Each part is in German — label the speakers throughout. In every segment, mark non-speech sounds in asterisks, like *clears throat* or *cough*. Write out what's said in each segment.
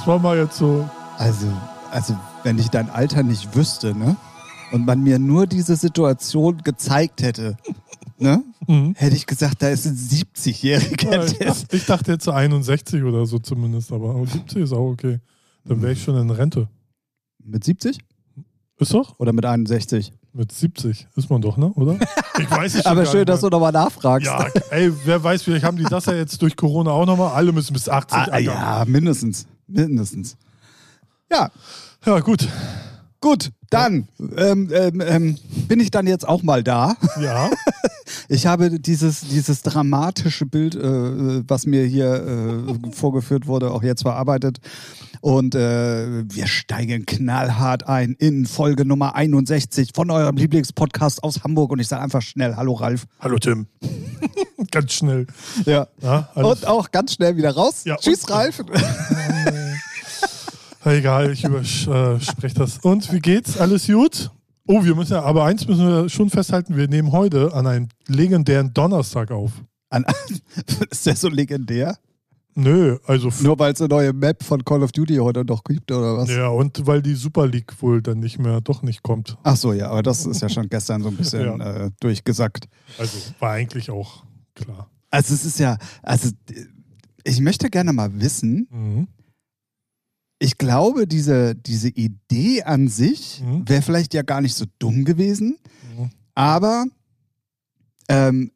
Speaker 1: Das war mal jetzt so.
Speaker 2: Also, also, wenn ich dein Alter nicht wüsste, ne? Und man mir nur diese Situation gezeigt hätte, ne?
Speaker 1: Mhm.
Speaker 2: Hätte ich gesagt, da ist ein 70-Jähriger.
Speaker 1: Ja, ich, dachte, ich dachte jetzt so 61 oder so zumindest, aber 70 ist auch okay. Dann wäre ich schon in Rente.
Speaker 2: Mit 70?
Speaker 1: Ist doch?
Speaker 2: Oder mit 61?
Speaker 1: Mit 70 ist man doch, ne? Oder? Ich weiß es *laughs*
Speaker 2: Aber schön,
Speaker 1: nicht
Speaker 2: dass du nochmal nachfragst.
Speaker 1: Ja, ey, wer weiß, vielleicht haben die das ja jetzt durch Corona auch nochmal. Alle müssen bis 80
Speaker 2: Ah, ja, mindestens. Mindestens. Ja,
Speaker 1: ja, gut.
Speaker 2: gut. Dann ähm, ähm, ähm, bin ich dann jetzt auch mal da.
Speaker 1: Ja. *laughs*
Speaker 2: Ich habe dieses, dieses dramatische Bild, äh, was mir hier äh, vorgeführt wurde, auch jetzt verarbeitet. Und äh, wir steigen knallhart ein in Folge Nummer 61 von eurem Lieblingspodcast aus Hamburg. Und ich sage einfach schnell Hallo Ralf.
Speaker 1: Hallo Tim. *laughs* Ganz schnell.
Speaker 2: Ja.
Speaker 1: Ja,
Speaker 2: Und auch ganz schnell wieder raus.
Speaker 1: Ja,
Speaker 2: Tschüss, Ralf. *laughs*
Speaker 1: Egal, ich überspreche das. Und wie geht's? Alles gut? Oh, wir müssen ja, aber eins müssen wir schon festhalten, wir nehmen heute an einem legendären Donnerstag auf.
Speaker 2: An, *laughs* ist der so legendär?
Speaker 1: Nö, also
Speaker 2: Nur weil es eine neue Map von Call of Duty heute noch gibt oder was?
Speaker 1: ja, und weil die Super League wohl dann nicht mehr, doch nicht kommt.
Speaker 2: Ach so, ja, aber das ist ja schon gestern so ein bisschen
Speaker 1: Ja.
Speaker 2: äh, durchgesackt.
Speaker 1: Also war eigentlich auch klar.
Speaker 2: Also es ist ja, also äh, ich möchte gerne mal wissen,
Speaker 1: Mhm.
Speaker 2: Ich glaube, diese, diese Idee an sich
Speaker 1: Mhm.
Speaker 2: wäre vielleicht ja gar nicht so dumm gewesen,
Speaker 1: Mhm.
Speaker 2: aber ähm,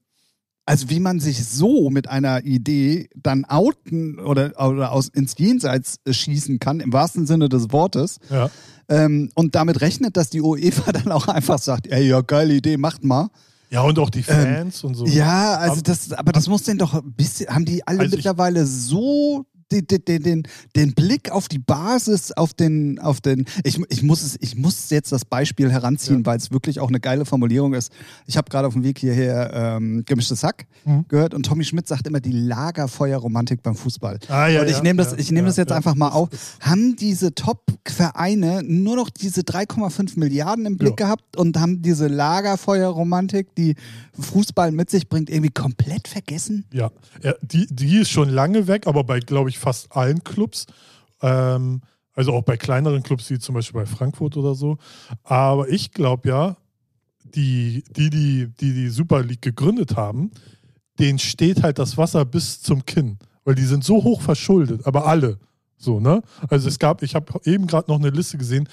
Speaker 2: also wie man sich so mit einer Idee dann outen oder, oder aus, ins Jenseits schießen kann, im wahrsten Sinne des Wortes,
Speaker 1: Ja.
Speaker 2: ähm, und damit rechnet, dass die UEFA *laughs* dann auch einfach sagt, ey, ja, geile Idee, macht mal.
Speaker 1: ja, und auch die Fans und so.
Speaker 2: Ähm, Ja, also das, aber das muss denn doch ein bisschen, haben die alle
Speaker 1: Also ich-
Speaker 2: mittlerweile so den, den, den, den Blick auf die Basis, auf den, auf den, ich, ich muss es, ich muss jetzt das Beispiel heranziehen,
Speaker 1: Ja.
Speaker 2: weil es wirklich auch eine geile Formulierung ist. Ich habe gerade auf dem Weg hierher ähm, gemischtes Hack
Speaker 1: Mhm.
Speaker 2: gehört und Tommy Schmidt sagt immer die Lagerfeuerromantik beim Fußball.
Speaker 1: Ah, ja,
Speaker 2: und ich
Speaker 1: ja,
Speaker 2: nehme das, ich nehme
Speaker 1: ja,
Speaker 2: das jetzt einfach mal auf. Haben diese Top-Vereine nur noch diese 3,5 Milliarden im Blick gehabt und haben diese Lagerfeuerromantik, die Fußball mit sich bringt, irgendwie komplett vergessen?
Speaker 1: Ja, ja die, die ist schon lange weg, aber bei, glaube ich, fast allen Clubs. Ähm, also auch bei kleineren Clubs, wie zum Beispiel bei Frankfurt oder so. Aber ich glaube ja, die, die, die, die die Super League gegründet haben, denen steht halt das Wasser bis zum Kinn. Weil die sind so hoch verschuldet, aber alle. So, ne? Also es gab, ich habe eben gerade noch eine Liste gesehen,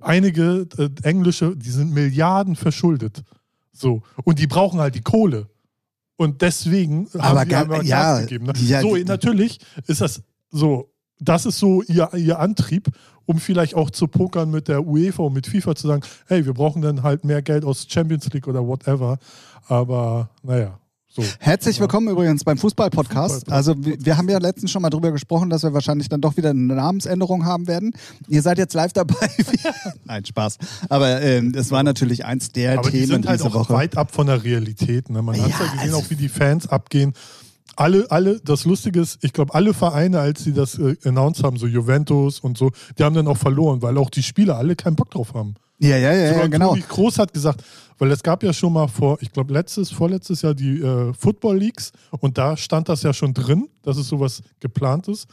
Speaker 1: einige äh, englische, die sind Milliarden verschuldet. So. Und die brauchen halt die Kohle. Und deswegen
Speaker 2: Aber
Speaker 1: haben die
Speaker 2: gar-
Speaker 1: einmal
Speaker 2: ja,
Speaker 1: gegeben. Ne?
Speaker 2: ja,
Speaker 1: so,
Speaker 2: die-
Speaker 1: natürlich ist das so, das ist so ihr, ihr Antrieb, um vielleicht auch zu pokern mit der UEFA und mit FIFA zu sagen, hey, wir brauchen dann halt mehr Geld aus Champions League oder whatever. Aber naja, so.
Speaker 2: Herzlich willkommen übrigens beim Fußball-Podcast.
Speaker 1: Fußball-Podcast.
Speaker 2: Also wir, wir haben ja letztens schon mal drüber gesprochen, dass wir wahrscheinlich dann doch wieder eine Namensänderung haben werden. Ihr seid jetzt live dabei. *laughs* Nein, Spaß. Aber ähm, es war natürlich eins der
Speaker 1: Aber die
Speaker 2: Themen
Speaker 1: sind halt
Speaker 2: diese
Speaker 1: auch
Speaker 2: Woche.
Speaker 1: weit ab von der Realität. Ne? Man hat
Speaker 2: Ja,
Speaker 1: ja gesehen,
Speaker 2: also-
Speaker 1: auch wie die Fans abgehen. Alle, alle, das Lustige ist, ich glaube, alle Vereine, als sie das äh, announced haben, so Juventus und so, die haben dann auch verloren, weil auch die Spieler alle keinen Bock drauf haben.
Speaker 2: Ja, ja, ja,
Speaker 1: Sogar
Speaker 2: ja genau.
Speaker 1: Kroos hat gesagt, weil es gab ja schon mal vor, ich glaube, letztes, vorletztes Jahr die äh, Football Leagues und da stand das ja schon drin, dass es sowas geplant ist.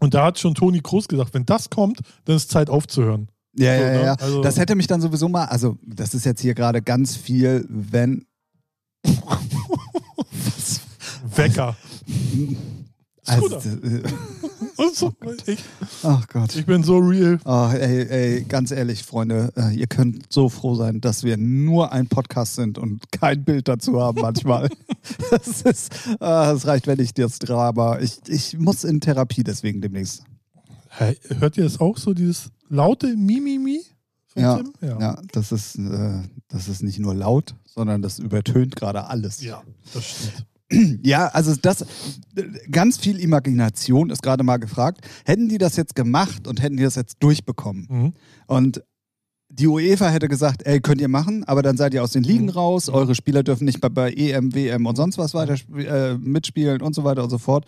Speaker 1: Und da hat schon Toni Kroos gesagt, wenn das kommt, dann ist Zeit aufzuhören.
Speaker 2: Ja,
Speaker 1: So,
Speaker 2: ja,
Speaker 1: ne?
Speaker 2: ja.
Speaker 1: Also-
Speaker 2: das hätte mich dann sowieso mal, also das ist jetzt hier gerade ganz viel, wenn.
Speaker 1: Wecker. *laughs*
Speaker 2: Also,
Speaker 1: Scooter.
Speaker 2: äh, *laughs*
Speaker 1: Und so, ich,
Speaker 2: ach Gott.
Speaker 1: ich bin so real.
Speaker 2: Oh, ey, ey, ganz ehrlich, Freunde, äh, ihr könnt so froh sein, dass wir nur ein Podcast sind und kein Bild dazu haben manchmal. *laughs* das, ist, äh, das reicht, wenn ich das Drama. Ich, ich muss in Therapie deswegen demnächst.
Speaker 1: Hey, hört ihr das auch so, dieses laute Mimimi?
Speaker 2: Ja,
Speaker 1: Tim?
Speaker 2: ja. das, ist, äh, das ist nicht nur laut, sondern das übertönt gerade alles.
Speaker 1: ja, das stimmt. *clears throat*
Speaker 2: Ja, also das ganz viel Imagination ist gerade mal gefragt. Hätten die das jetzt gemacht und hätten die das jetzt durchbekommen
Speaker 1: Mhm.
Speaker 2: und die UEFA hätte gesagt, ey, könnt ihr machen, aber dann seid ihr aus den Ligen
Speaker 1: Mhm.
Speaker 2: raus, eure Spieler dürfen nicht bei, bei EM, WM und sonst was weiter äh, mitspielen und so weiter und so fort.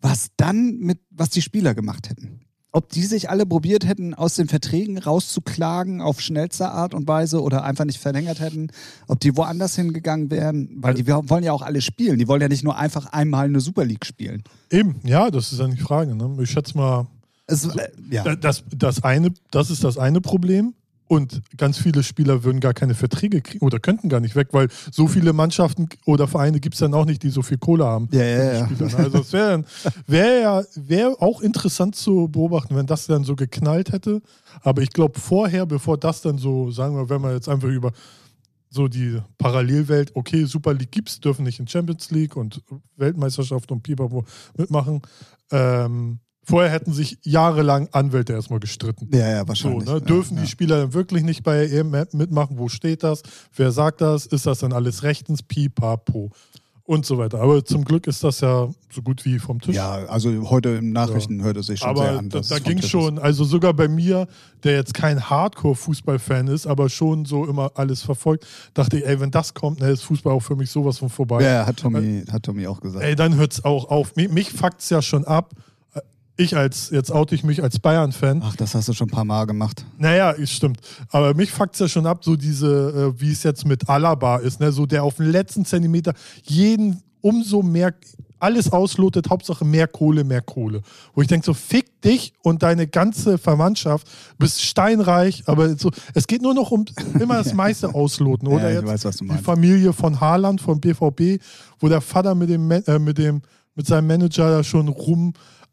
Speaker 2: Was dann mit, was die Spieler gemacht hätten. Ob die sich alle probiert hätten, aus den Verträgen rauszuklagen auf schnellste Art und Weise oder einfach nicht verlängert hätten, ob die woanders hingegangen wären, weil die wollen ja auch alle spielen. Die wollen ja nicht nur einfach einmal eine Super League spielen.
Speaker 1: Eben, ja, das ist ja die Frage. Ne? Ich schätze mal,
Speaker 2: Es, äh, ja.
Speaker 1: Da- Das, das, eine, das ist das eine Problem. Und ganz viele Spieler würden gar keine Verträge kriegen oder könnten gar nicht weg, weil so viele Mannschaften oder Vereine gibt es dann auch nicht, die so viel Kohle haben.
Speaker 2: Ja, ja, ja.
Speaker 1: Ne? Also es wäre wär ja wär auch interessant zu beobachten, wenn das dann so geknallt hätte. Aber ich glaube, vorher, bevor das dann so, sagen wir, wenn wir jetzt einfach über so die Parallelwelt, okay, Super League gibt's, dürfen nicht in Champions League und Weltmeisterschaft und Pipapo mitmachen. Ähm, vorher hätten sich jahrelang Anwälte erstmal gestritten.
Speaker 2: Ja, ja,
Speaker 1: So,
Speaker 2: wahrscheinlich.
Speaker 1: ne?
Speaker 2: ja,
Speaker 1: Dürfen
Speaker 2: ja.
Speaker 1: die Spieler dann wirklich nicht bei EM mitmachen? Wo steht das? Wer sagt das? Ist das dann alles rechtens? Pipapo. Und so weiter. Aber zum Glück ist das ja so gut wie vom Tisch.
Speaker 2: Ja, also heute im Nachrichten hört es sich schon sehr
Speaker 1: aber
Speaker 2: an.
Speaker 1: da,
Speaker 2: dass
Speaker 1: da
Speaker 2: es vom
Speaker 1: ging schon, also sogar bei mir, der jetzt kein Hardcore-Fußball-Fan ist, aber schon so immer alles verfolgt, dachte ich, ey, wenn das kommt, ne, ist Fußball auch für mich sowas von vorbei.
Speaker 2: Ja, hat Tommy, hat Tommy auch gesagt.
Speaker 1: Ey, dann hört es auch auf. Mich, mich fuckt es ja schon ab. Ich als, jetzt oute ich mich als Bayern-Fan.
Speaker 2: Ach, das hast du schon ein paar Mal gemacht.
Speaker 1: Naja, stimmt. Aber mich fuckt es ja schon ab, so diese, äh, wie es jetzt mit Alaba ist, ne? So der auf den letzten Zentimeter jeden umso mehr alles auslotet, Hauptsache mehr Kohle, mehr Kohle. Wo ich denke, so fick dich und deine ganze Verwandtschaft, bist steinreich, aber so, es geht nur noch um immer das *laughs* meiste ausloten, oder?
Speaker 2: Ja, ich
Speaker 1: jetzt
Speaker 2: weiß, was du
Speaker 1: die
Speaker 2: meinst.
Speaker 1: Familie von Haaland, vom BVB, wo der Vater mit dem, äh, mit dem, mit seinem Manager da schon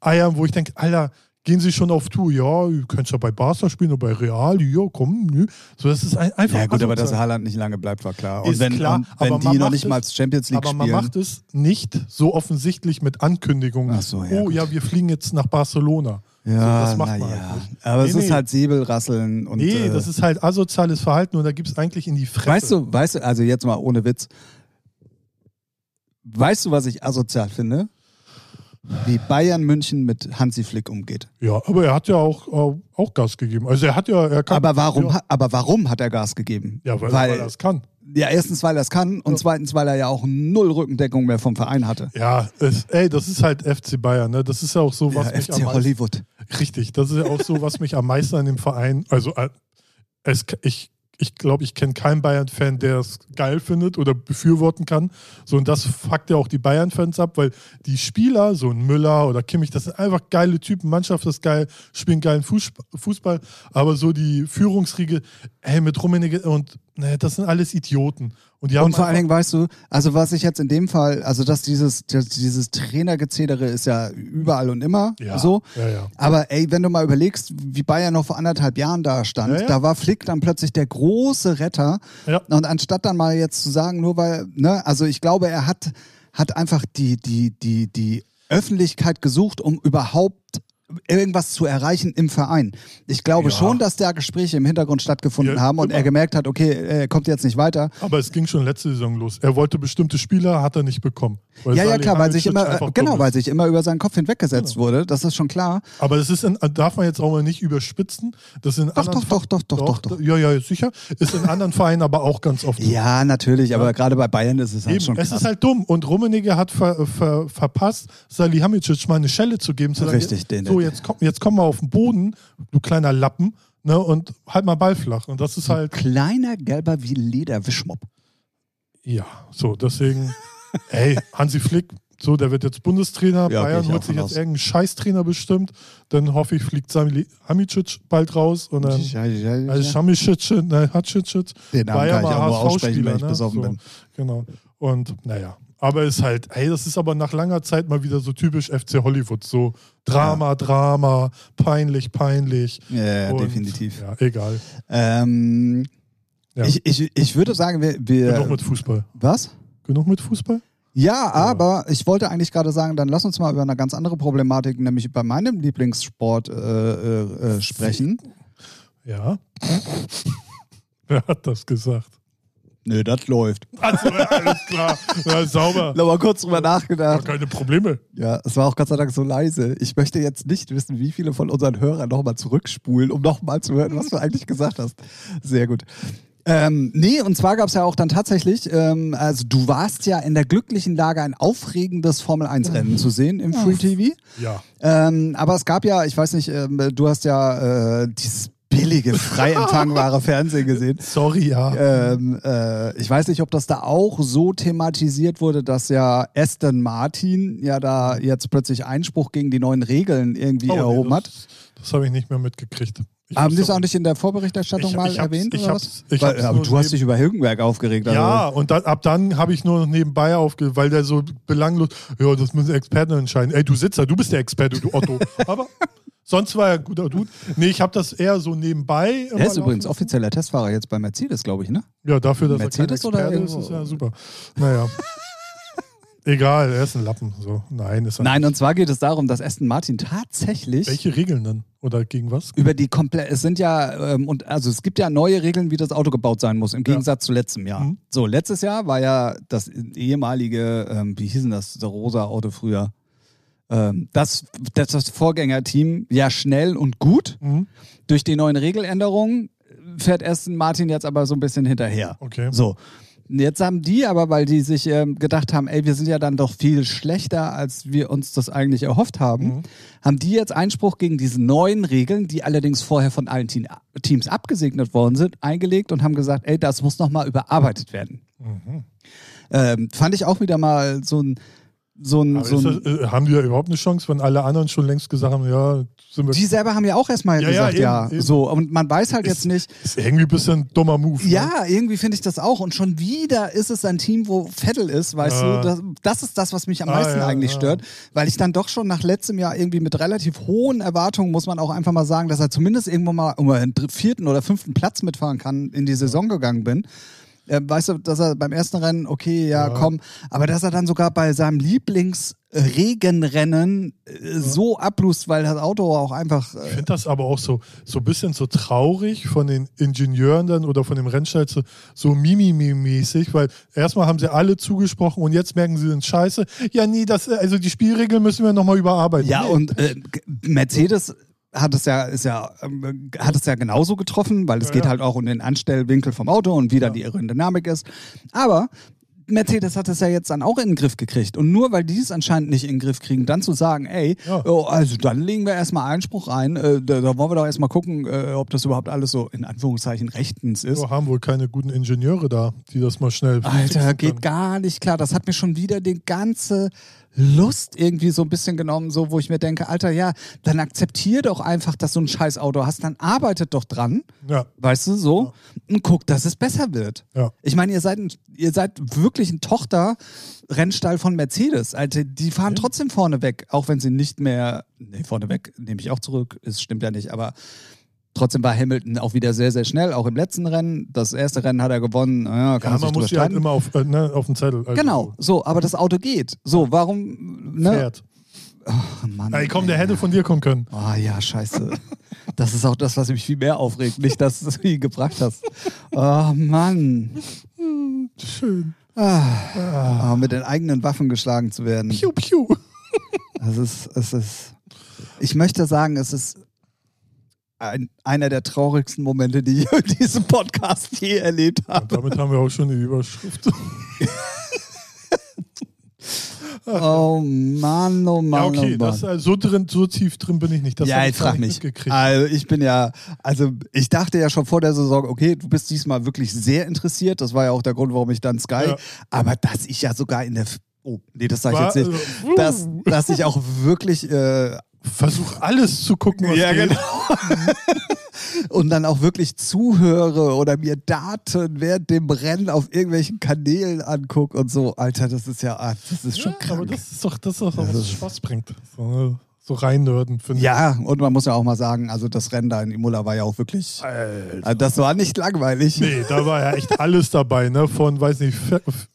Speaker 1: rumeiern, wo ich denke, Alter, gehen Sie schon auf Tour? Ja, du könntest ja bei Barca spielen oder bei Real, ja, komm, nö. So, das ist ein, einfach
Speaker 2: Ja, gut, aber dass. Haaland nicht lange bleibt, war klar. Und
Speaker 1: Ist
Speaker 2: wenn,
Speaker 1: klar,
Speaker 2: und wenn
Speaker 1: aber
Speaker 2: die
Speaker 1: man
Speaker 2: noch
Speaker 1: macht
Speaker 2: nicht mal
Speaker 1: es-
Speaker 2: Champions League
Speaker 1: aber man
Speaker 2: spielen.
Speaker 1: macht es nicht so offensichtlich mit Ankündigungen.
Speaker 2: So, ja,
Speaker 1: oh
Speaker 2: gut.
Speaker 1: ja, wir fliegen jetzt nach Barcelona.
Speaker 2: ja,
Speaker 1: so, das macht man
Speaker 2: naja.
Speaker 1: halt nicht.
Speaker 2: Aber es
Speaker 1: Nee,
Speaker 2: ist
Speaker 1: nee.
Speaker 2: halt Säbelrasseln und.
Speaker 1: Nee,
Speaker 2: äh,
Speaker 1: das ist halt asoziales Verhalten und da gibt es eigentlich in die Fresse.
Speaker 2: Weißt du, weißt du, also jetzt mal ohne Witz. Weißt du, was ich asozial finde? Wie Bayern München mit Hansi Flick umgeht.
Speaker 1: Ja, aber er hat ja auch, auch, auch Gas gegeben. Also er hat ja, er kann.
Speaker 2: Aber warum,
Speaker 1: Ja,
Speaker 2: aber warum hat er Gas gegeben?
Speaker 1: ja weil, weil, er das kann.
Speaker 2: ja, erstens, weil er es kann und zweitens, weil er ja auch null Rückendeckung mehr vom Verein hatte.
Speaker 1: Ja, es, ey, das ist halt FC Bayern, ne? Das ist ja auch so, was
Speaker 2: Ja,
Speaker 1: mich
Speaker 2: FC
Speaker 1: am meisten,
Speaker 2: Hollywood.
Speaker 1: Richtig, das ist ja auch so, was mich am meisten an dem Verein, also äh, es, ich ich glaube, ich kenne keinen Bayern-Fan, der es geil findet oder befürworten kann. So, und das fuckt ja auch die Bayern-Fans ab, weil die Spieler, so ein Müller oder Kimmich, das sind einfach geile Typen, Mannschaft ist geil, spielen geilen Fuß- Fußball, aber so die Führungsriege, ey, mit Rummenigge und ne, das sind alles Idioten. Und,
Speaker 2: Und vor allen Dingen, weißt du, also was ich jetzt in dem Fall, also dass dieses, dass dieses Trainergezedere ist ja überall und immer
Speaker 1: ja,
Speaker 2: so.
Speaker 1: Ja, ja.
Speaker 2: Aber ey, wenn du mal überlegst, wie Bayern noch vor anderthalb Jahren da stand, da war Flick dann plötzlich der große Retter. Und anstatt dann mal jetzt zu sagen, nur weil, ne, also ich glaube, er hat, hat einfach die, die, die, die Öffentlichkeit gesucht, um überhaupt irgendwas zu erreichen im Verein. Ich glaube
Speaker 1: Ja.
Speaker 2: schon, dass da Gespräche im Hintergrund stattgefunden
Speaker 1: Ja,
Speaker 2: haben und
Speaker 1: immer.
Speaker 2: er gemerkt hat, okay, er kommt jetzt nicht weiter.
Speaker 1: Aber es ging schon letzte Saison los. Er wollte bestimmte Spieler, hat er nicht bekommen.
Speaker 2: Ja, ja, klar, weil sich immer, äh, genau, weil sich immer über seinen Kopf hinweggesetzt wurde. Das ist schon klar.
Speaker 1: Aber das ist in, darf man jetzt auch mal nicht überspitzen. Das in
Speaker 2: Doch, doch, doch, doch, doch, doch, doch.
Speaker 1: Ja, ja, sicher. Ist in anderen Vereinen aber auch ganz oft.
Speaker 2: Ja, natürlich, aber gerade bei Bayern ist es halt
Speaker 1: Eben,
Speaker 2: schon
Speaker 1: es
Speaker 2: krass.
Speaker 1: ist halt dumm. Und Rummenigge hat ver, ver, verpasst, Salihamidzic mal eine Schelle zu geben. Zu sagen,
Speaker 2: Richtig, den-
Speaker 1: so, jetzt komm, jetzt komm mal auf den Boden, du kleiner Lappen, ne, und halt mal Ball flach. Und das ist halt,
Speaker 2: Kleiner gelber wie Lederwischmopp.
Speaker 1: ja, so, deswegen, *laughs* ey, Hansi Flick, so, der wird jetzt Bundestrainer.
Speaker 2: Ja,
Speaker 1: Bayern holt
Speaker 2: auch
Speaker 1: sich jetzt irgendeinen Scheißtrainer bestimmt. Dann hoffe ich, fliegt Salihamidzic bald raus. Und dann, also Schamicic, ne, Hacicic.
Speaker 2: Den Namen
Speaker 1: war mal HSV-Spieler, ne?
Speaker 2: besoffen
Speaker 1: so. Genau. Und naja. Aber ist halt, hey, das ist aber nach langer Zeit mal wieder so typisch FC Hollywood. So Drama, Drama, peinlich, peinlich.
Speaker 2: Ja, ja,
Speaker 1: Und,
Speaker 2: definitiv.
Speaker 1: Ja, egal.
Speaker 2: Ähm,
Speaker 1: Ja.
Speaker 2: ich, ich, ich würde sagen, wir. wir
Speaker 1: Genug mit Fußball.
Speaker 2: was?
Speaker 1: Genug mit Fußball?
Speaker 2: Ja, aber ich wollte eigentlich gerade sagen, dann lass uns mal über eine ganz andere Problematik, nämlich über meinem Lieblingssport äh, äh, äh, sprechen.
Speaker 1: Ja. *laughs* Wer hat das gesagt?
Speaker 2: Nö, das läuft.
Speaker 1: Also, alles klar. Ja, sauber.
Speaker 2: Noch mal kurz drüber nachgedacht.
Speaker 1: Keine Probleme.
Speaker 2: Ja, es war auch Gott sei Dank so leise. Ich möchte jetzt nicht wissen, wie viele von unseren Hörern nochmal zurückspulen, um nochmal zu hören, was du eigentlich gesagt hast. Sehr gut. Ähm, nee, und zwar gab es ja auch dann tatsächlich, ähm, also du warst ja in der glücklichen Lage, ein aufregendes Formel-1-Rennen zu sehen im Free TV.
Speaker 1: Ja.
Speaker 2: Ähm, aber es gab ja, ich weiß nicht, ähm, du hast ja äh, dieses billige, frei empfangbare *laughs* Fernsehen gesehen.
Speaker 1: Sorry, ja.
Speaker 2: Ähm, äh, ich weiß nicht, ob das da auch so thematisiert wurde, dass ja Aston Martin ja da jetzt plötzlich Einspruch gegen die neuen Regeln irgendwie
Speaker 1: Oh, nee,
Speaker 2: erhoben
Speaker 1: das,
Speaker 2: hat.
Speaker 1: Das habe ich nicht mehr mitgekriegt. Ich
Speaker 2: Haben die es auch nicht in der Vorberichterstattung
Speaker 1: Ich-
Speaker 2: mal
Speaker 1: ich
Speaker 2: erwähnt?
Speaker 1: ich
Speaker 2: oder was?
Speaker 1: ich
Speaker 2: Weil, aber du hast dich über Hülkenberg aufgeregt. Also.
Speaker 1: Ja, und dann, ab dann habe ich nur noch nebenbei aufge, weil der so belanglos, ja, das müssen Experten entscheiden. Ey, du Sitzer, du bist der Experte, du Otto. *laughs* Aber sonst war er ein guter Dude. Nee, ich habe das eher so nebenbei.
Speaker 2: Er ist übrigens
Speaker 1: lassen.
Speaker 2: offizieller Testfahrer jetzt bei Mercedes, glaube ich, ne?
Speaker 1: Ja, dafür, dass
Speaker 2: Mercedes
Speaker 1: er
Speaker 2: oder
Speaker 1: kein Experte ist, ist ja super. Naja. *laughs* Egal, er ist ein Lappen. So. Nein, ist er
Speaker 2: Nein,
Speaker 1: nicht.
Speaker 2: und zwar geht es darum, dass Aston Martin tatsächlich
Speaker 1: Welche Regeln denn? Oder gegen was?
Speaker 2: über die komplett, es sind ja, ähm, und also es gibt ja neue Regeln, wie das Auto gebaut sein muss, im Gegensatz zu letztem Jahr.
Speaker 1: Mhm.
Speaker 2: So, letztes Jahr war ja das ehemalige, ähm, wie hieß denn das, das rosa Auto früher? Ähm, das, das, das Vorgängerteam ja schnell und gut.
Speaker 1: Mhm.
Speaker 2: Durch die neuen Regeländerungen fährt Aston Martin jetzt aber so ein bisschen hinterher.
Speaker 1: Okay.
Speaker 2: So. Jetzt haben die aber, weil die sich ähm, gedacht haben, ey, wir sind ja dann doch viel schlechter, als wir uns das eigentlich erhofft haben,
Speaker 1: Mhm.
Speaker 2: haben die jetzt Einspruch gegen diese neuen Regeln, die allerdings vorher von allen Team, Teams abgesegnet worden sind, eingelegt und haben gesagt, ey, das muss nochmal überarbeitet werden.
Speaker 1: Mhm.
Speaker 2: Ähm, fand ich auch wieder mal so ein, so ein, so
Speaker 1: ist
Speaker 2: ein
Speaker 1: das, äh, haben die da überhaupt eine Chance, wenn alle anderen schon längst gesagt haben, ja, sind wir.
Speaker 2: die selber haben ja auch erstmal
Speaker 1: Ja, ja,
Speaker 2: gesagt, ja,
Speaker 1: eben, eben.
Speaker 2: so. Und man weiß halt jetzt nicht,
Speaker 1: ist irgendwie ein bisschen ein dummer Move. Ne?
Speaker 2: Ja, irgendwie finde ich das auch. Und schon wieder ist es ein Team, wo Vettel ist, weißt
Speaker 1: Ah.
Speaker 2: du. Das, das ist das, was mich am
Speaker 1: Ah,
Speaker 2: meisten
Speaker 1: ja,
Speaker 2: eigentlich
Speaker 1: ja.
Speaker 2: stört. Weil ich dann doch schon nach letztem Jahr irgendwie mit relativ hohen Erwartungen, muss man auch einfach mal sagen, dass er zumindest irgendwo mal um einen dr- vierten oder fünften Platz mitfahren kann, in die Saison gegangen bin. Äh, weißt du, dass er beim ersten Rennen, okay, ja,
Speaker 1: Ja.
Speaker 2: komm, aber dass er dann sogar bei seinem Lieblingsregenrennen äh, so ablust, weil das Auto auch einfach.
Speaker 1: Ich
Speaker 2: Äh,
Speaker 1: finde das aber auch so, so ein bisschen so traurig von den Ingenieuren dann oder von dem Rennstall so, so Mimimi-mäßig, weil erstmal haben sie alle zugesprochen und jetzt merken sie sind scheiße. Ja, nee, das, also die Spielregeln müssen wir nochmal überarbeiten.
Speaker 2: Ja,
Speaker 1: Nee.
Speaker 2: und äh, Mercedes hat es ja, ist ja, ähm, hat es ja genauso getroffen, weil es
Speaker 1: Ja,
Speaker 2: geht
Speaker 1: ja.
Speaker 2: halt auch um den Anstellwinkel vom Auto und wie dann die Aerodynamik ist. Aber Mercedes hat es ja jetzt dann auch in den Griff gekriegt. Und nur weil die es anscheinend nicht in den Griff kriegen, dann zu sagen, ey,
Speaker 1: Ja.
Speaker 2: oh, also dann legen wir erstmal Einspruch ein, äh, da, da wollen wir doch erstmal gucken, äh, ob das überhaupt alles so in Anführungszeichen rechtens ist.
Speaker 1: Wir haben wohl keine guten Ingenieure da, die das mal schnell.
Speaker 2: Alter, geht gar nicht klar. Das hat mir schon wieder die ganze Lust irgendwie so ein bisschen genommen, so wo ich mir denke, Alter, ja, dann akzeptier doch einfach, dass du ein scheiß Auto hast, dann arbeitet doch dran,
Speaker 1: Ja,
Speaker 2: weißt du, so, und guck, dass es besser wird.
Speaker 1: ja.
Speaker 2: Ich meine, ihr seid, ein, ihr seid wirklich ein Tochter-Rennstall von Mercedes. Alter, die fahren
Speaker 1: Ja.
Speaker 2: trotzdem vorne weg, auch wenn sie nicht mehr, nee, vorne weg nehme ich auch zurück, es stimmt ja nicht, aber trotzdem war Hamilton auch wieder sehr, sehr schnell, auch im letzten Rennen. Das erste Rennen hat er gewonnen, ja, kann
Speaker 1: ja
Speaker 2: man
Speaker 1: muss ja halt immer auf, äh, ne, auf den Zettel. Also
Speaker 2: Genau, so, aber das Auto geht. So, warum, ne?
Speaker 1: Fährt.
Speaker 2: Oh, Mann,
Speaker 1: Ey, komm, der hätte von dir kommen können.
Speaker 2: Oh ja, scheiße. Das ist auch das, was mich viel mehr aufregt. Nicht, dass du nie gebracht hast. Oh Mann.
Speaker 1: Schön.
Speaker 2: Ah, mit den eigenen Waffen geschlagen zu werden.
Speaker 1: Piu, piu.
Speaker 2: Es ist, es ist. Ich möchte sagen, es ist ein, einer der traurigsten Momente, die ich in diesem Podcast je erlebt
Speaker 1: Und
Speaker 2: habe.
Speaker 1: damit haben wir auch schon die Überschrift. *laughs*
Speaker 2: Oh Mann, oh Mann,
Speaker 1: ja, okay,
Speaker 2: oh Mann.
Speaker 1: das, äh, so, drin, so tief drin bin ich nicht. Das
Speaker 2: ja, ich frag mich. Also ich bin ja, also ich dachte ja schon vor der Saison, okay, du bist diesmal wirklich sehr interessiert. Das war ja auch der Grund, warum ich dann Sky.
Speaker 1: Ja.
Speaker 2: Aber dass ich ja sogar in der, oh nee, das sage ich jetzt nicht.
Speaker 1: äh,
Speaker 2: Dass, dass ich auch wirklich äh,
Speaker 1: Versuch alles zu gucken, was
Speaker 2: Ja,
Speaker 1: geht.
Speaker 2: genau. *laughs* und dann auch wirklich zuhöre oder mir Daten während dem Rennen auf irgendwelchen Kanälen angucke und so. Alter, das ist ja, ah, das ist schon
Speaker 1: Ja, aber
Speaker 2: krank.
Speaker 1: das ist doch das, ist doch,
Speaker 2: Das
Speaker 1: was
Speaker 2: ist-
Speaker 1: Spaß bringt. So, so reinnörden, finde ich.
Speaker 2: Ja, und man muss ja auch mal sagen, also das Rennen da in Imola war ja auch wirklich, also das war nicht langweilig.
Speaker 1: Nee, da war ja echt alles dabei, ne? Von, weiß nicht,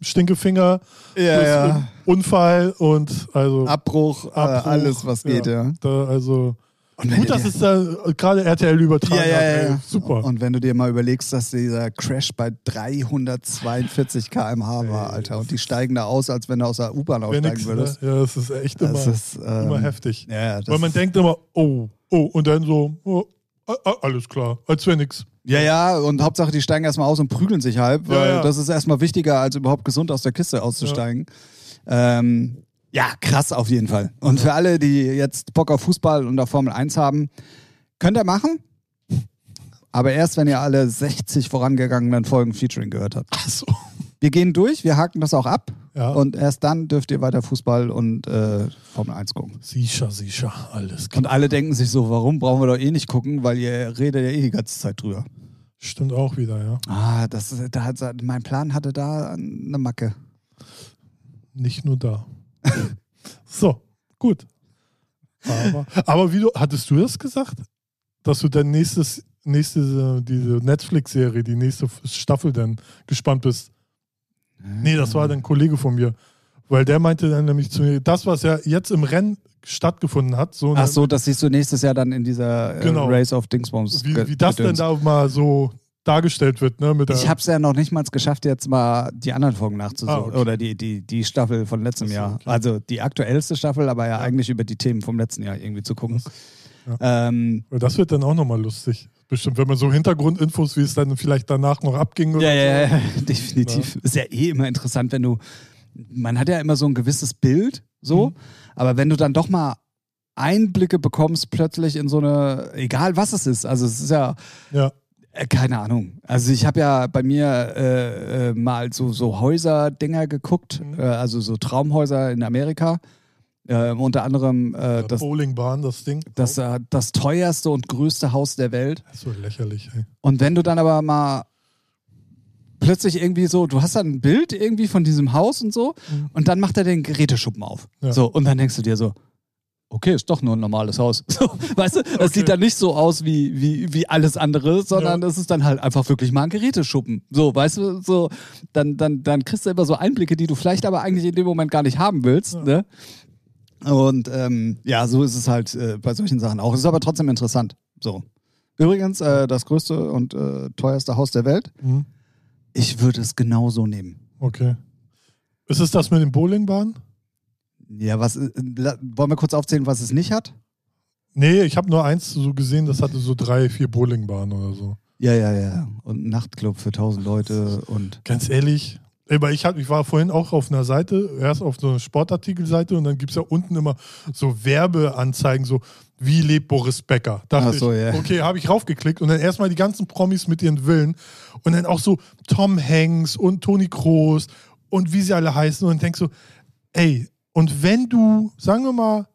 Speaker 1: Stinkefinger
Speaker 2: Ja,
Speaker 1: bis
Speaker 2: ja.
Speaker 1: Unfall und also
Speaker 2: Abbruch, äh,
Speaker 1: Abbruch,
Speaker 2: alles, was geht, ja.
Speaker 1: Da, also gut, dass es da gerade RTL übertragen
Speaker 2: Ja, ja,
Speaker 1: hat.
Speaker 2: ja,
Speaker 1: Ey. Super.
Speaker 2: Und wenn du dir mal überlegst, dass dieser Crash bei 342 km/h war, Alter, und die steigen da aus, als wenn du aus der U-Bahn aussteigen
Speaker 1: Wenigstens,
Speaker 2: würdest.
Speaker 1: ne? Ja, das ist echt immer,
Speaker 2: Das ist, ähm,
Speaker 1: immer heftig.
Speaker 2: Ja,
Speaker 1: Weil man denkt immer, oh, oh, und dann so, oh, alles klar, als wäre nix.
Speaker 2: Ja, ja, und Hauptsache, die steigen erstmal aus und prügeln sich halb, weil das ist erstmal wichtiger, als überhaupt gesund aus der Kiste auszusteigen. Ähm, ja krass auf jeden Fall. Und für alle, die jetzt Bock auf Fußball und auf Formel 1 haben, könnt ihr machen. aber erst, wenn ihr alle 60 vorangegangenen Folgen Featuring gehört habt.
Speaker 1: Ach so.
Speaker 2: Wir gehen durch, wir haken das auch ab
Speaker 1: Ja.
Speaker 2: und erst dann dürft ihr weiter Fußball und äh, Formel 1 gucken.
Speaker 1: Sicher, sicher, alles klar.
Speaker 2: Und alle denken sich so, warum brauchen wir doch eh nicht gucken, weil ihr redet ja eh die ganze Zeit drüber.
Speaker 1: Stimmt auch wieder, ja.
Speaker 2: Ah, das, da hat, mein Plan hatte da eine Macke.
Speaker 1: Nicht nur da. So, gut. Aber, aber wie du, hattest du das gesagt? Dass du dein nächstes, nächste, diese Netflix-Serie, die nächste Staffel dann gespannt bist? Nee, das war dann ein Kollege von mir. Weil der meinte dann nämlich zu mir, das, was ja jetzt im Rennen stattgefunden hat, so,
Speaker 2: Ach so, das siehst du nächstes Jahr dann in dieser äh,
Speaker 1: Genau.
Speaker 2: Race of Dingsbums.
Speaker 1: wie, wie das denn da mal so dargestellt wird, ne?
Speaker 2: Ich habe es ja noch nicht mal geschafft, jetzt mal die anderen Folgen nachzusehen.
Speaker 1: Ah, okay.
Speaker 2: Oder die, die, die Staffel von letztem
Speaker 1: so,
Speaker 2: Jahr.
Speaker 1: okay.
Speaker 2: Also die aktuellste Staffel, aber ja, eigentlich über die Themen vom letzten Jahr irgendwie zu gucken. Ähm,
Speaker 1: das wird dann auch nochmal lustig. Bestimmt, wenn man so Hintergrundinfos, wie es dann vielleicht danach noch abging oder
Speaker 2: ja,
Speaker 1: so.
Speaker 2: ja, *laughs* ja, definitiv. Ist ja eh immer interessant, wenn du. Man hat ja immer so ein gewisses Bild, so,
Speaker 1: Mhm.
Speaker 2: aber wenn du dann doch mal Einblicke bekommst, plötzlich in so eine, egal was es ist, also es ist ja,
Speaker 1: Ja.
Speaker 2: Äh, Keine Ahnung. Also ich habe ja bei mir äh, äh, mal so, so Häuser-Dinger geguckt,
Speaker 1: Mhm.
Speaker 2: äh, also so Traumhäuser in Amerika. Äh, unter anderem äh, das,
Speaker 1: Bowlingbahn, das Ding.
Speaker 2: das, äh, das teuerste und größte Haus der Welt.
Speaker 1: So lächerlich, ey.
Speaker 2: Und wenn du dann aber mal plötzlich irgendwie so, du hast dann ein Bild irgendwie von diesem Haus und so,
Speaker 1: Mhm.
Speaker 2: und dann macht er den Geräteschuppen auf.
Speaker 1: Ja.
Speaker 2: So, und dann denkst du dir so, okay, ist doch nur ein normales Haus. *laughs* So, weißt du,
Speaker 1: Okay.
Speaker 2: sieht dann nicht so aus wie, wie, wie alles andere, sondern
Speaker 1: Ja.
Speaker 2: das ist dann halt einfach wirklich mal ein Geräteschuppen. So, weißt du, so, dann, dann, dann kriegst du immer so Einblicke, die du vielleicht aber eigentlich in dem Moment gar nicht haben willst.
Speaker 1: Ja.
Speaker 2: Ne? Und ähm, ja, so ist es halt äh, bei solchen Sachen auch. Es ist aber trotzdem interessant. So. Übrigens, äh, das größte und äh, teuerste Haus der Welt.
Speaker 1: Mhm.
Speaker 2: Ich würde es genauso nehmen.
Speaker 1: Okay. Ist es das mit den Bowlingbahnen?
Speaker 2: Ja, was äh, wollen wir kurz aufzählen, was es nicht hat?
Speaker 1: Nee, ich habe nur eins so gesehen, das hatte so drei, vier Bowlingbahnen oder so.
Speaker 2: Ja, ja, ja. Und ein Nachtclub für tausend Leute und
Speaker 1: Ganz ehrlich, weil ich, hab, ich war vorhin auch auf einer Seite, erst auf so einer Sportartikelseite und dann gibt es ja unten immer so Werbeanzeigen, so wie lebt Boris Becker. Dachte
Speaker 2: Ach so,
Speaker 1: ich,
Speaker 2: ja.
Speaker 1: okay, habe ich raufgeklickt und dann erstmal die ganzen Promis mit ihren Villen und dann auch so Tom Hanks und Toni Kroos und wie sie alle heißen und denkst so, ey, und wenn du, sagen wir mal,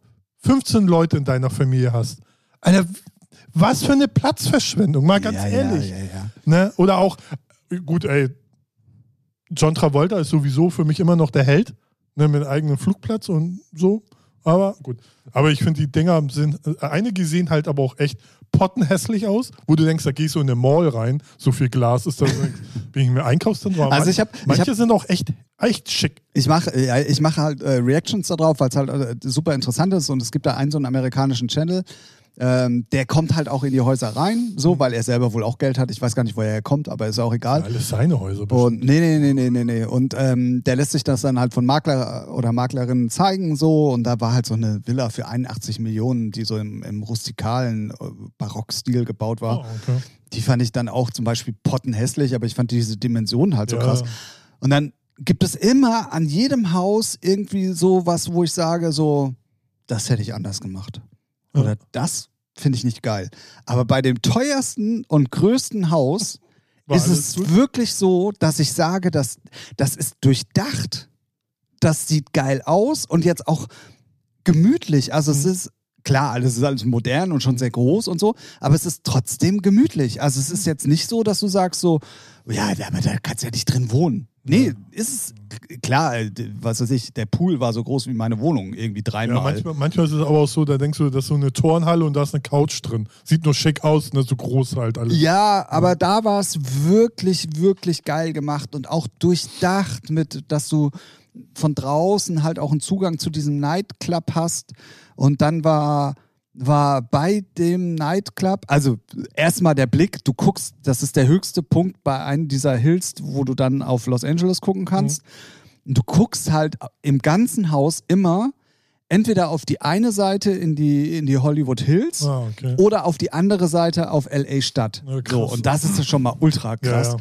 Speaker 1: 15 Leute in deiner Familie hast, Alter, was für eine Platzverschwendung, mal ganz
Speaker 2: ja,
Speaker 1: ehrlich.
Speaker 2: Ja, ja.
Speaker 1: Ne? Oder auch, gut, ey, John Travolta ist sowieso für mich immer noch der Held, ne, mit einem eigenen Flugplatz und so. Aber gut. Aber ich finde, die Dinger sind, äh, einige sehen halt aber auch echt pottenhässlich aus, wo du denkst, da gehst du in eine Mall rein, so viel Glas ist da, *laughs* bin ich mir Einkaufszentrum.
Speaker 2: Also ich hab- ich
Speaker 1: manche
Speaker 2: hab-
Speaker 1: sind auch echt, echt schick.
Speaker 2: Ich mache ja, ich mache halt äh, Reactions darauf, weil es halt äh, super interessant ist und es gibt da einen so einen amerikanischen Channel, ähm, der kommt halt auch in die Häuser rein, so, weil er selber wohl auch Geld hat. Ich weiß gar nicht, woher er kommt, aber ist auch egal.
Speaker 1: Alles seine Häuser. bestimmt.
Speaker 2: Und nee, nee, nee, nee, nee, nee. Und ähm, der lässt sich das dann halt von Makler oder Maklerinnen zeigen so. Und da war halt so eine Villa für 81 Millionen, die so im, im rustikalen äh, Barockstil gebaut war.
Speaker 1: Oh, okay.
Speaker 2: Die fand ich dann auch zum Beispiel pottenhässlich, aber ich fand diese Dimensionen halt so
Speaker 1: Ja.
Speaker 2: krass. Und dann gibt es immer an jedem Haus irgendwie so was, wo ich sage, so, das hätte ich anders gemacht. Oder
Speaker 1: Ja.
Speaker 2: das finde ich nicht geil. Aber bei dem teuersten und größten Haus
Speaker 1: War
Speaker 2: ist es
Speaker 1: gut?
Speaker 2: wirklich so, dass ich sage, dass das ist durchdacht. Das sieht geil aus und jetzt auch gemütlich. Also es
Speaker 1: Mhm.
Speaker 2: ist klar, alles ist alles modern und schon sehr groß und so, aber es ist trotzdem gemütlich. Also es ist jetzt nicht so, dass du sagst so, ja, aber da kannst du ja nicht drin wohnen. Nee,
Speaker 1: Ja.
Speaker 2: ist es klar, äh, was weiß ich, der Pool war so groß wie meine Wohnung, irgendwie
Speaker 1: Ja,
Speaker 2: dreimal.
Speaker 1: manchmal, manchmal ist es aber auch so, da denkst du, das ist so eine Turnhalle und da ist eine Couch drin. Sieht nur schick aus, ne, so groß halt alles.
Speaker 2: Ja, aber da war es wirklich, wirklich geil gemacht und auch durchdacht mit, dass du von draußen halt auch einen Zugang zu diesem Nightclub hast. Und dann war, war bei dem Nightclub, also erstmal der Blick, du guckst, das ist der höchste Punkt bei einem dieser Hills, wo du dann auf Los Angeles gucken kannst. Und du guckst halt im ganzen Haus immer entweder auf die eine Seite in die, in die Hollywood Hills
Speaker 1: Ah, okay.
Speaker 2: oder auf die andere Seite auf LA Stadt.
Speaker 1: Ja,
Speaker 2: so, und das ist ja schon mal ultra krass.
Speaker 1: Ja, ja.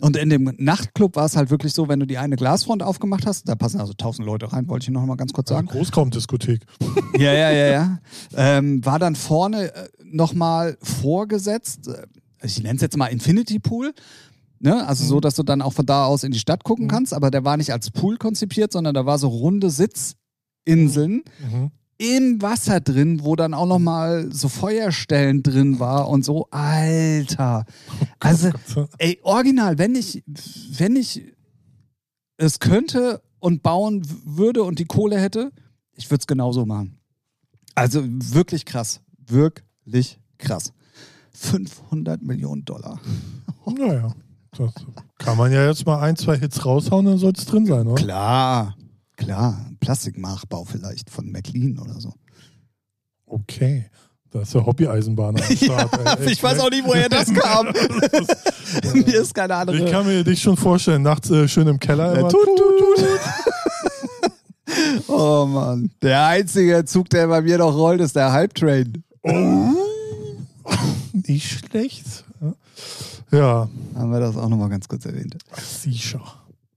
Speaker 2: Und in dem Nachtclub war es halt wirklich so, wenn du die eine Glasfront aufgemacht hast, da passen also tausend Leute rein, wollte ich noch mal ganz kurz sagen.
Speaker 1: Großraumdiskothek.
Speaker 2: Ja, ja, ja, ja. *laughs* Ähm, war dann vorne äh, nochmal vorgesetzt, äh, ich nenne es jetzt mal Infinity Pool. Ne? Also so, dass du dann auch von da aus in die Stadt gucken kannst, aber der war nicht als Pool konzipiert, sondern da war so runde Sitzinseln
Speaker 1: Mhm.
Speaker 2: Im Wasser drin, wo dann auch noch mal so Feuerstellen drin war und so. Alter. *laughs* Also, ey, original, wenn ich, wenn ich es könnte und bauen würde und die Kohle hätte, ich würde es genauso machen. Also wirklich krass. Wirklich krass. 500 Millionen Dollar.
Speaker 1: Naja, das kann man ja jetzt mal ein, zwei Hits raushauen, dann soll es drin sein, oder?
Speaker 2: Klar, klar. Plastikmachbau vielleicht von McLean oder so.
Speaker 1: Okay. Da ist der Hobby-Eisenbahner am *laughs* Start. ey. Echt,
Speaker 2: ich weiß auch nicht, woher das *laughs* kam. *laughs* Mir ist keine andere.
Speaker 1: Ich kann mir dich schon vorstellen, nachts äh, schön im Keller. Immer,
Speaker 2: tut, tut, Oh Mann. Der einzige Zug, der bei mir noch rollt, ist der Hype Train.
Speaker 1: Oh, nicht schlecht. Ja,
Speaker 2: Haben wir das auch nochmal ganz kurz erwähnt.
Speaker 1: sicher.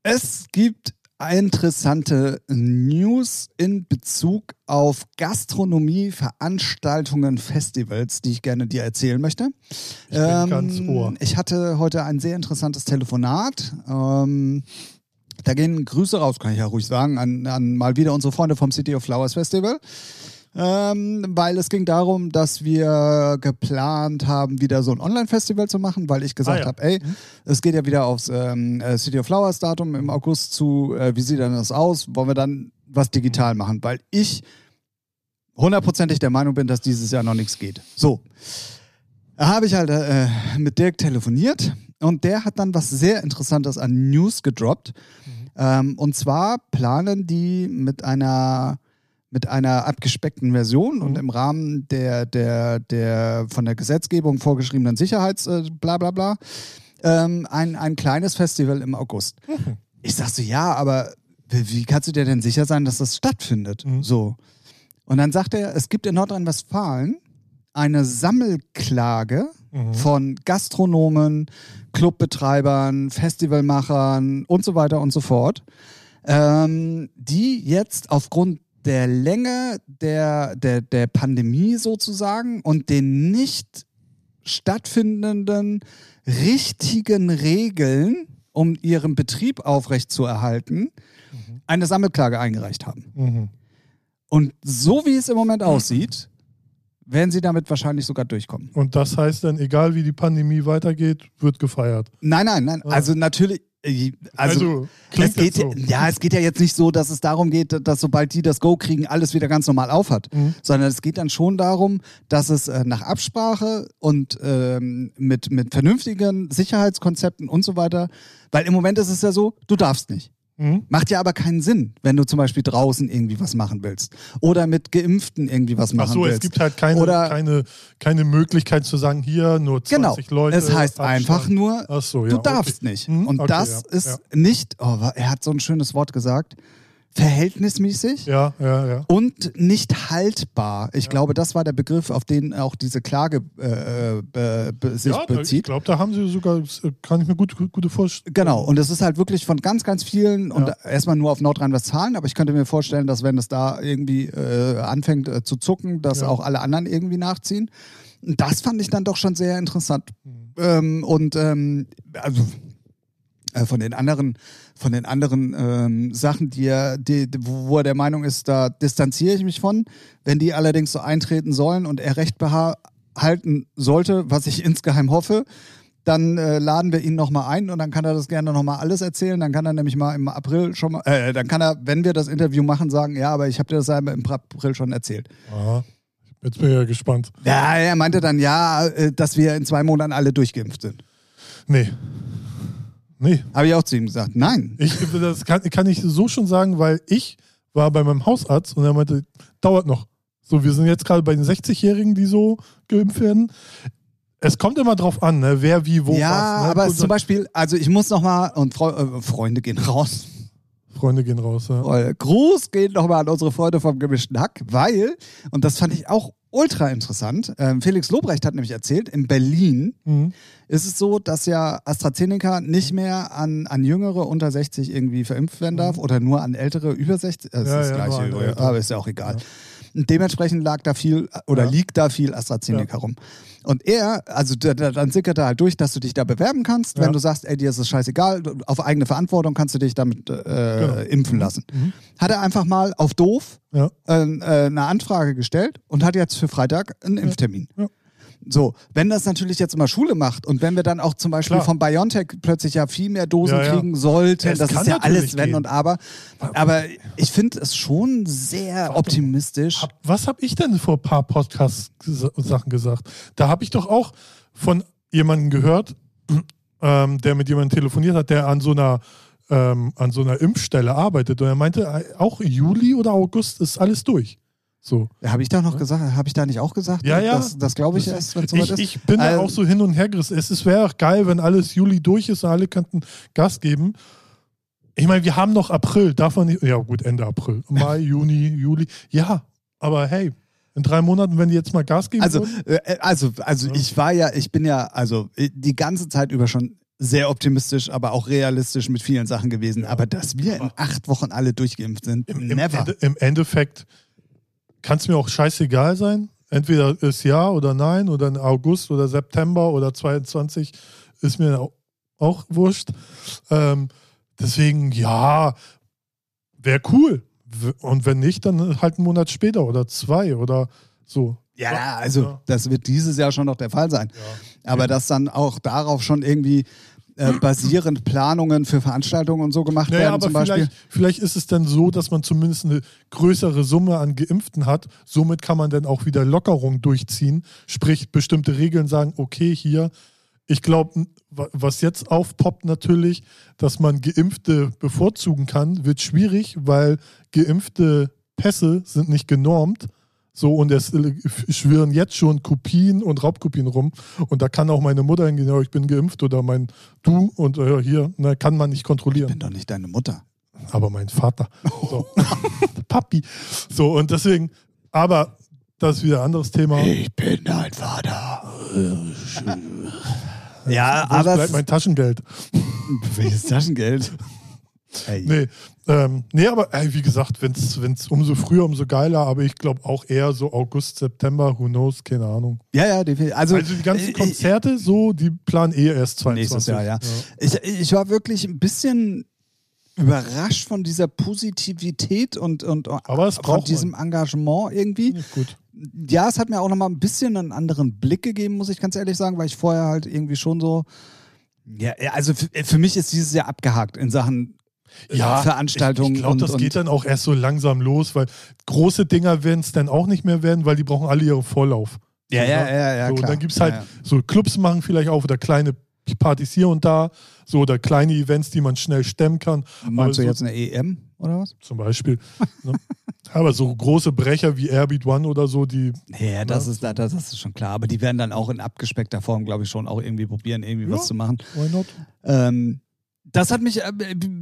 Speaker 2: Es gibt interessante News in Bezug auf Gastronomie, Veranstaltungen, Festivals, die ich gerne dir erzählen möchte.
Speaker 1: Ich bin ganz Ohr.
Speaker 2: Ich hatte heute ein sehr interessantes Telefonat. Ähm, da gehen Grüße raus, kann ich ja ruhig sagen, an, an mal wieder unsere Freunde vom City of Flowers Festival. Ähm, weil es ging darum, dass wir geplant haben, wieder so ein Online-Festival zu machen, weil ich gesagt
Speaker 1: Ah, ja.
Speaker 2: habe, ey, es geht ja wieder aufs ähm, äh, City of Flowers Datum im August zu. Äh, wie sieht denn das aus? Wollen wir dann was digital machen? Weil ich hundertprozentig der Meinung bin, dass dieses Jahr noch nichts geht. So. Da habe ich halt äh, mit Dirk telefoniert und der hat dann was sehr Interessantes an News gedroppt. Ähm, und zwar planen die mit einer mit einer abgespeckten Version und im Rahmen der, der, der von der Gesetzgebung vorgeschriebenen Sicherheits äh, bla bla bla ähm, ein, ein kleines Festival im August. Ich sag so, ja, aber wie wie kannst du dir denn sicher sein, dass das stattfindet?
Speaker 1: Mhm.
Speaker 2: So. Und dann sagt er, es gibt in Nordrhein-Westfalen eine Sammelklage
Speaker 1: Mhm.
Speaker 2: von Gastronomen, Clubbetreibern, Festivalmachern und so weiter und so fort, ähm, die jetzt aufgrund der Länge der, der, der Pandemie sozusagen und den nicht stattfindenden richtigen Regeln, um ihren Betrieb aufrechtzuerhalten, eine Sammelklage eingereicht haben.
Speaker 1: Mhm.
Speaker 2: Und so wie es im Moment aussieht, werden sie damit wahrscheinlich sogar durchkommen.
Speaker 1: Und das heißt dann, egal wie die Pandemie weitergeht, wird gefeiert.
Speaker 2: Nein, nein, nein.
Speaker 1: Ah.
Speaker 2: Also natürlich. Äh, Also,
Speaker 1: klingt
Speaker 2: es geht,
Speaker 1: so.
Speaker 2: ja, es geht ja jetzt nicht so, dass es darum geht, dass sobald die das Go kriegen, alles wieder ganz normal aufhat,
Speaker 1: Mhm.
Speaker 2: sondern es geht dann schon darum, dass es äh, nach Absprache und ähm, mit, mit vernünftigen Sicherheitskonzepten und so weiter, weil im Moment ist es ja so, du darfst nicht.
Speaker 1: Mhm.
Speaker 2: Macht ja aber keinen Sinn, wenn du zum Beispiel draußen irgendwie was machen willst oder mit Geimpften irgendwie was
Speaker 1: Ach
Speaker 2: machen
Speaker 1: so,
Speaker 2: willst.
Speaker 1: es gibt halt keine,
Speaker 2: Oder-
Speaker 1: keine, keine Möglichkeit zu sagen, hier nur
Speaker 2: Genau.
Speaker 1: 20 Leute.
Speaker 2: es heißt
Speaker 1: Abstand.
Speaker 2: einfach nur,
Speaker 1: Ach so, ja,
Speaker 2: du
Speaker 1: okay.
Speaker 2: darfst nicht.
Speaker 1: Mhm,
Speaker 2: Und
Speaker 1: okay,
Speaker 2: das
Speaker 1: ja,
Speaker 2: ist
Speaker 1: ja.
Speaker 2: nicht, oh, er hat so ein schönes Wort gesagt, verhältnismäßig
Speaker 1: Ja, ja, ja.
Speaker 2: und nicht haltbar. Ich glaube, das war der Begriff, auf den auch diese Klage äh, be, be, sich
Speaker 1: ja, da- ich
Speaker 2: bezieht.
Speaker 1: glaube, da haben sie sogar, das kann ich mir gut, gut, gute vorstellen.
Speaker 2: Genau, und es ist halt wirklich von ganz, ganz vielen und
Speaker 1: Ja.
Speaker 2: erstmal nur auf Nordrhein-Westfalen, aber ich könnte mir vorstellen, dass wenn es da irgendwie äh, anfängt äh, zu zucken, dass
Speaker 1: Ja.
Speaker 2: auch alle anderen irgendwie nachziehen. Das fand ich dann doch schon sehr interessant.
Speaker 1: Mhm.
Speaker 2: Ähm, und ähm, also äh, von den anderen, von den anderen ähm, Sachen, die er, die, wo er der Meinung ist, da distanziere ich mich von. Wenn die allerdings so eintreten sollen und er Recht behalten sollte, was ich *laughs* insgeheim hoffe, dann äh, laden wir ihn nochmal ein und dann kann er das gerne nochmal alles erzählen. Dann kann er nämlich mal im April schon mal, äh, dann kann er, wenn wir das Interview machen, sagen, ja, aber ich habe dir das ja im April schon erzählt.
Speaker 1: Aha. Jetzt bin ich ja gespannt.
Speaker 2: Ja, er meinte dann, ja, äh, dass wir in zwei Monaten alle durchgeimpft sind.
Speaker 1: Nee. Nee.
Speaker 2: Habe ich auch zu ihm gesagt, nein.
Speaker 1: Ich, das kann, kann ich so schon sagen, weil ich war bei meinem Hausarzt und er meinte, dauert noch. So, wir sind jetzt gerade bei den 60-Jährigen, die so geimpft werden. Es kommt immer drauf an, ne, wer wie wo
Speaker 2: ja,
Speaker 1: was. Ne?
Speaker 2: aber zum Beispiel, also ich muss nochmal, und Freu äh, Freunde gehen raus.
Speaker 1: Freunde gehen raus. Ja.
Speaker 2: Äh, Gruß geht nochmal an unsere Freunde vom gemischten Hack, weil, und das fand ich auch ultra interessant, ähm, Felix Lobrecht hat nämlich erzählt, in Berlin
Speaker 1: Mhm.
Speaker 2: ist es so, dass ja AstraZeneca nicht mehr an, an Jüngere unter 60 irgendwie verimpft werden darf oder nur an Ältere über 60. Äh, Das
Speaker 1: Mhm. Ja,
Speaker 2: ist das
Speaker 1: ja,
Speaker 2: Gleiche, aber ist ja auch egal. Und dementsprechend lag da viel oder
Speaker 1: Ja.
Speaker 2: liegt da viel AstraZeneca rum. Und er, also da, da, dann sickert er halt durch, dass du dich da bewerben kannst,
Speaker 1: Ja.
Speaker 2: wenn du sagst, ey, dir ist es scheißegal, auf eigene Verantwortung kannst du dich damit äh,
Speaker 1: Genau.
Speaker 2: impfen lassen.
Speaker 1: Mhm.
Speaker 2: Hat er einfach mal auf doof
Speaker 1: Ja.
Speaker 2: äh, äh, eine Anfrage gestellt und hat jetzt für Freitag einen Impftermin.
Speaker 1: Ja.
Speaker 2: So, wenn das natürlich jetzt immer Schule macht und wenn wir dann auch zum Beispiel
Speaker 1: Klar.
Speaker 2: von BioNTech plötzlich ja viel mehr Dosen
Speaker 1: Ja, ja.
Speaker 2: kriegen sollten,
Speaker 1: Es
Speaker 2: das ist ja alles wenn
Speaker 1: gehen.
Speaker 2: und aber. Aber ich finde es schon sehr optimistisch.
Speaker 1: Hab, was habe ich denn vor ein paar Podcast-Sachen gesagt? Da habe ich doch auch von jemandem gehört, *clears throat* ähm, der mit jemandem telefoniert hat, der an so einer ähm, an so einer Impfstelle arbeitet. Und er meinte, äh, auch Juli oder August ist alles durch. So.
Speaker 2: Habe ich da noch gesagt, habe ich da nicht auch gesagt?
Speaker 1: Ja, ja.
Speaker 2: Das, das glaube ich erst, wenn es soweit
Speaker 1: Ich,
Speaker 2: ist.
Speaker 1: ich bin da
Speaker 2: Ähm,
Speaker 1: auch so hin und her gerissen. Es wäre auch geil, wenn alles Juli durch ist und alle könnten Gas geben. Ich meine, wir haben noch April, darf man nicht. Ja, gut, Ende April. Mai, *laughs* Juni, Juli. Ja, aber hey, in drei Monaten, wenn die jetzt mal Gas geben
Speaker 2: Also,
Speaker 1: würden,
Speaker 2: äh, also, also
Speaker 1: Ja.
Speaker 2: ich war ja, ich bin ja, also äh, die ganze Zeit über schon sehr optimistisch, aber auch realistisch mit vielen Sachen gewesen.
Speaker 1: Ja.
Speaker 2: Aber dass wir in acht Wochen alle durchgeimpft sind,
Speaker 1: im, im,
Speaker 2: never.
Speaker 1: Ende, im Endeffekt kann es mir auch scheißegal sein. Entweder ist ja oder nein oder in August oder September oder 22 ist mir au- auch wurscht. Ähm, deswegen, ja, wäre cool. Und wenn nicht, dann halt einen Monat später oder zwei oder so.
Speaker 2: Ja, also
Speaker 1: Ja.
Speaker 2: das wird dieses Jahr schon noch der Fall sein.
Speaker 1: Ja.
Speaker 2: Aber dass dann auch darauf schon irgendwie äh, basierend Planungen für Veranstaltungen und so gemacht
Speaker 1: Naja,
Speaker 2: werden
Speaker 1: aber
Speaker 2: zum Beispiel.
Speaker 1: vielleicht, vielleicht ist es dann so, dass man zumindest eine größere Summe an Geimpften hat. Somit kann man dann auch wieder Lockerung durchziehen. Sprich, bestimmte Regeln sagen, okay, hier, ich glaube, was jetzt aufpoppt natürlich, dass man Geimpfte bevorzugen kann, wird schwierig, weil geimpfte Pässe sind nicht genormt. So, und es schwirren jetzt schon Kopien und Raubkopien rum. Und da kann auch meine Mutter hingehen, ja, ich bin geimpft oder mein Du und äh, hier, na, kann man nicht
Speaker 2: Ich
Speaker 1: kontrollieren
Speaker 2: bin doch nicht deine Mutter.
Speaker 1: aber mein Vater. So. *laughs* Papi. So, und deswegen, aber das ist wieder ein anderes Thema.
Speaker 2: Ich bin dein Vater. ja,
Speaker 1: Wo
Speaker 2: aber
Speaker 1: bleibt mein Taschengeld?
Speaker 2: welches Taschengeld? Ey.
Speaker 1: Nee, ähm, nee aber ey, wie gesagt, wenn es umso früher, umso geiler, aber ich glaube auch eher so August, September, who knows, keine Ahnung.
Speaker 2: Ja, ja, definitiv. Also,
Speaker 1: Also die ganzen
Speaker 2: äh,
Speaker 1: Konzerte, so, die planen eh erst 22.
Speaker 2: Nächstes Jahr, ja. Ich, ich war wirklich ein bisschen überrascht von dieser Positivität und, und
Speaker 1: Aber es
Speaker 2: von diesem Engagement irgendwie.
Speaker 1: Ich gut.
Speaker 2: Ja, es hat mir auch nochmal ein bisschen einen anderen Blick gegeben, muss ich ganz ehrlich sagen, weil ich vorher halt irgendwie schon so. Ja, ja, also für, für mich ist dieses Jahr abgehakt in Sachen äh, Veranstaltungen.
Speaker 1: Ich, ich glaube,
Speaker 2: und,
Speaker 1: das
Speaker 2: und,
Speaker 1: geht dann auch erst so langsam los, weil große Dinger werden es dann auch nicht mehr werden, weil die brauchen alle ihren Vorlauf.
Speaker 2: Ja,
Speaker 1: So,
Speaker 2: ja,
Speaker 1: ne?
Speaker 2: ja, ja.
Speaker 1: so,
Speaker 2: klar.
Speaker 1: dann gibt es halt
Speaker 2: Ja, ja.
Speaker 1: so Clubs machen vielleicht auf oder kleine Partys hier und da, so oder kleine Events, die man schnell stemmen kann.
Speaker 2: Meinst du
Speaker 1: so-
Speaker 2: jetzt eine EM oder was?
Speaker 1: Zum Beispiel. ne? *laughs* Aber so große Brecher wie Airbeat One oder so, die
Speaker 2: Ja, das,
Speaker 1: Ja.
Speaker 2: ist, das, das ist schon klar. Aber die werden dann auch in abgespeckter Form, glaube ich, schon auch irgendwie probieren, irgendwie
Speaker 1: Ja.
Speaker 2: was zu machen.
Speaker 1: why not?
Speaker 2: Ähm, das hat mich äh,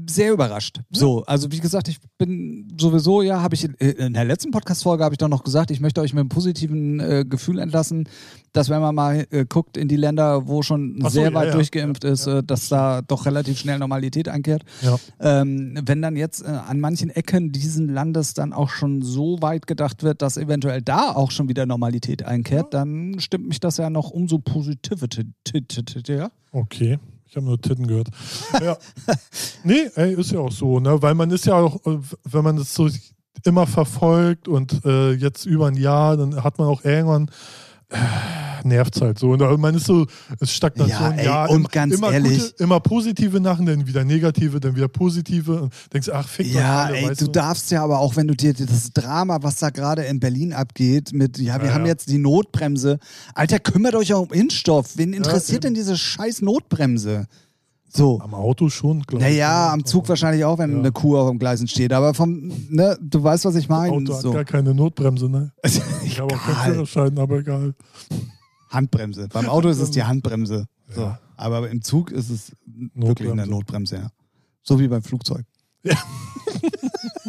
Speaker 2: sehr überrascht. So, also wie gesagt, ich bin sowieso, ja, habe ich in, in der letzten Podcast-Folge habe ich doch noch gesagt, ich möchte euch mit einem positiven äh, Gefühl entlassen, dass wenn man mal äh, guckt in die Länder, wo schon
Speaker 1: so,
Speaker 2: sehr
Speaker 1: ja,
Speaker 2: weit
Speaker 1: ja.
Speaker 2: durchgeimpft
Speaker 1: Ja,
Speaker 2: ist, äh, dass da doch relativ schnell Normalität einkehrt. Ähm, wenn dann jetzt äh, an manchen Ecken diesen Landes dann auch schon so weit gedacht wird, dass eventuell da auch schon wieder Normalität einkehrt, dann stimmt mich das ja noch umso positiver.
Speaker 1: Okay. Ich habe nur Titten gehört. Ja. nee, ey, ist ja auch so, ne? Weil man ist ja auch, äh, wenn man das so immer verfolgt und äh, jetzt über ein Jahr, dann hat man auch irgendwann *sighs* nervt halt so. Und man ist so, es Stagnation.
Speaker 2: Ja, ey, und
Speaker 1: immer,
Speaker 2: ganz
Speaker 1: immer
Speaker 2: ehrlich-
Speaker 1: Gute, immer positive Nachen, dann wieder negative, dann wieder positive. Und denkst, ach, fick
Speaker 2: Ja,
Speaker 1: alle,
Speaker 2: ey,
Speaker 1: weißt
Speaker 2: du darfst ja aber auch, wenn du dir das Drama, was da gerade in Berlin abgeht, mit, ja, wir
Speaker 1: Ja,
Speaker 2: haben
Speaker 1: ja.
Speaker 2: jetzt die Notbremse. Alter, kümmert euch auch um Impfstoff. Wen interessiert denn diese scheiß Notbremse? So.
Speaker 1: Am Auto schon, glaube ich.
Speaker 2: Naja,
Speaker 1: ja.
Speaker 2: am Zug wahrscheinlich auch, wenn
Speaker 1: Ja.
Speaker 2: eine Kuh auf dem Gleisen steht. Aber vom, ne, du weißt, was ich
Speaker 1: Das
Speaker 2: meine.
Speaker 1: Auto hat
Speaker 2: So.
Speaker 1: gar keine Notbremse, ne? *laughs* Ich habe auch keinen. Führerschein, aber egal.
Speaker 2: Handbremse. Beim Auto ist es die Handbremse. So.
Speaker 1: Ja.
Speaker 2: Aber im Zug ist es wirklich eine
Speaker 1: Notbremse.
Speaker 2: Notbremse, ja. So wie beim Flugzeug.
Speaker 1: Ja. *laughs*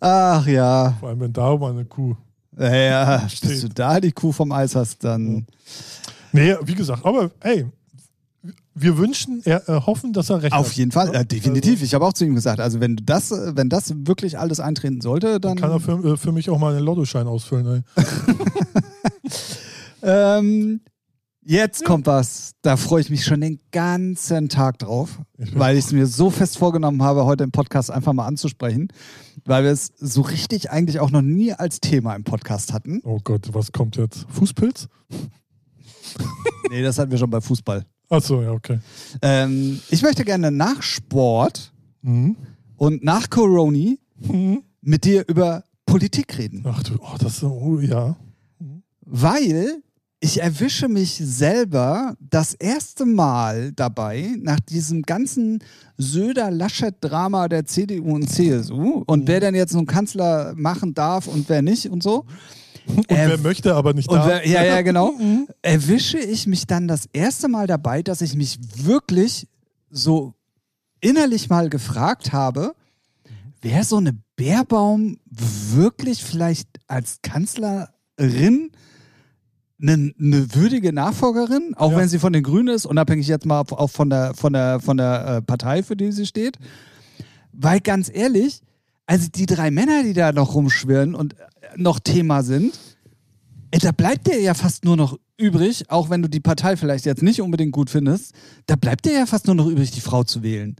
Speaker 2: Ach ja.
Speaker 1: Vor allem, wenn da mal eine Kuh.
Speaker 2: Ja, ja. Bis
Speaker 1: Steht.
Speaker 2: du da die Kuh vom Eis hast, dann.
Speaker 1: Nee, wie gesagt, aber ey, wir wünschen, er, äh, hoffen, dass er recht
Speaker 2: Auf
Speaker 1: hat.
Speaker 2: jeden Fall,
Speaker 1: Ja?
Speaker 2: äh, definitiv.
Speaker 1: Also,
Speaker 2: Ich habe auch zu ihm gesagt, also wenn das, äh, wenn das wirklich alles eintreten sollte, dann.
Speaker 1: kann er für, äh, für mich auch mal einen Lottoschein ausfüllen. *laughs*
Speaker 2: Ähm, jetzt kommt was. Da freue ich mich schon den ganzen Tag drauf,
Speaker 1: Ich
Speaker 2: weil ich es mir so fest vorgenommen habe, heute im Podcast einfach mal anzusprechen, weil wir es so richtig eigentlich auch noch nie als Thema im Podcast hatten.
Speaker 1: Oh Gott, was kommt jetzt? Fußpilz?
Speaker 2: Nee, das hatten wir schon bei Fußball.
Speaker 1: Achso, ja, okay.
Speaker 2: Ähm, ich möchte gerne nach Sport
Speaker 1: Mhm.
Speaker 2: und nach Coroni
Speaker 1: Mhm.
Speaker 2: mit dir über Politik reden.
Speaker 1: Ach du, oh, das ist, oh, ja.
Speaker 2: Weil ich erwische mich selber das erste Mal dabei, nach diesem ganzen Söder-Laschet-Drama der CDU und CSU und wer denn jetzt nun Kanzler machen darf und wer nicht und so.
Speaker 1: Und
Speaker 2: Äh,
Speaker 1: wer möchte, aber nicht da.
Speaker 2: wer, ja, ja, genau. *laughs* Erwische ich mich dann das erste Mal dabei, dass ich mich wirklich so innerlich mal gefragt habe, wäre so eine Bärbaum wirklich vielleicht als Kanzlerin eine, eine würdige Nachfolgerin, auch
Speaker 1: Ja.
Speaker 2: wenn sie von den Grünen ist, unabhängig jetzt mal auch von der, von der, von der äh, Partei, für die sie steht. Weil ganz ehrlich, also die drei Männer, die da noch rumschwirren und äh, noch Thema sind, ey, da bleibt dir ja fast nur noch übrig, auch wenn du die Partei vielleicht jetzt nicht unbedingt gut findest, da bleibt dir ja fast nur noch übrig, die Frau zu wählen.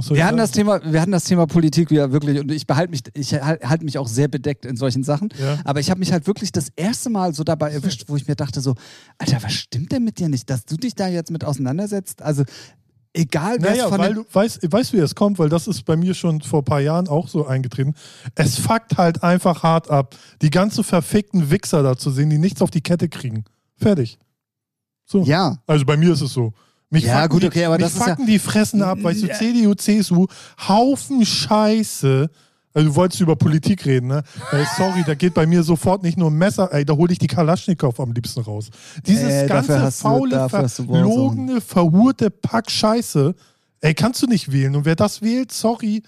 Speaker 1: Soll
Speaker 2: Wir
Speaker 1: ich
Speaker 2: hatten das? Thema, wir hatten das Thema Politik wieder wirklich und ich behalte mich, ich halte halt mich auch sehr bedeckt in solchen Sachen.
Speaker 1: Ja.
Speaker 2: Aber ich habe mich halt wirklich das erste Mal so dabei erwischt, wo ich mir dachte so, Alter, was stimmt denn mit dir nicht, dass du dich da jetzt mit auseinandersetzt? Also egal, wer
Speaker 1: Naja,
Speaker 2: von
Speaker 1: weil du weißt, weißt, wie es kommt, weil das ist bei mir schon vor ein paar Jahren auch so eingetreten. Es fuckt halt einfach hart ab, die ganzen verfickten Wichser da zu sehen, die nichts auf die Kette kriegen. Fertig. So.
Speaker 2: ja,
Speaker 1: Also bei mir ist es so. Mich
Speaker 2: Ja, gut,
Speaker 1: die,
Speaker 2: okay, aber
Speaker 1: mich
Speaker 2: das ist ja-
Speaker 1: die Fressen ab, weißt du. CDU, CSU, Haufen Scheiße. Also du wolltest über Politik reden, ne? Ey, sorry, da geht bei mir sofort nicht nur ein Messer, ey, da hole ich die Kalaschnikow am liebsten raus. Dieses
Speaker 2: Äh, dafür
Speaker 1: ganze faule, verlogene, verhurte Pack Scheiße, ey, kannst du nicht wählen. Und wer das wählt, sorry,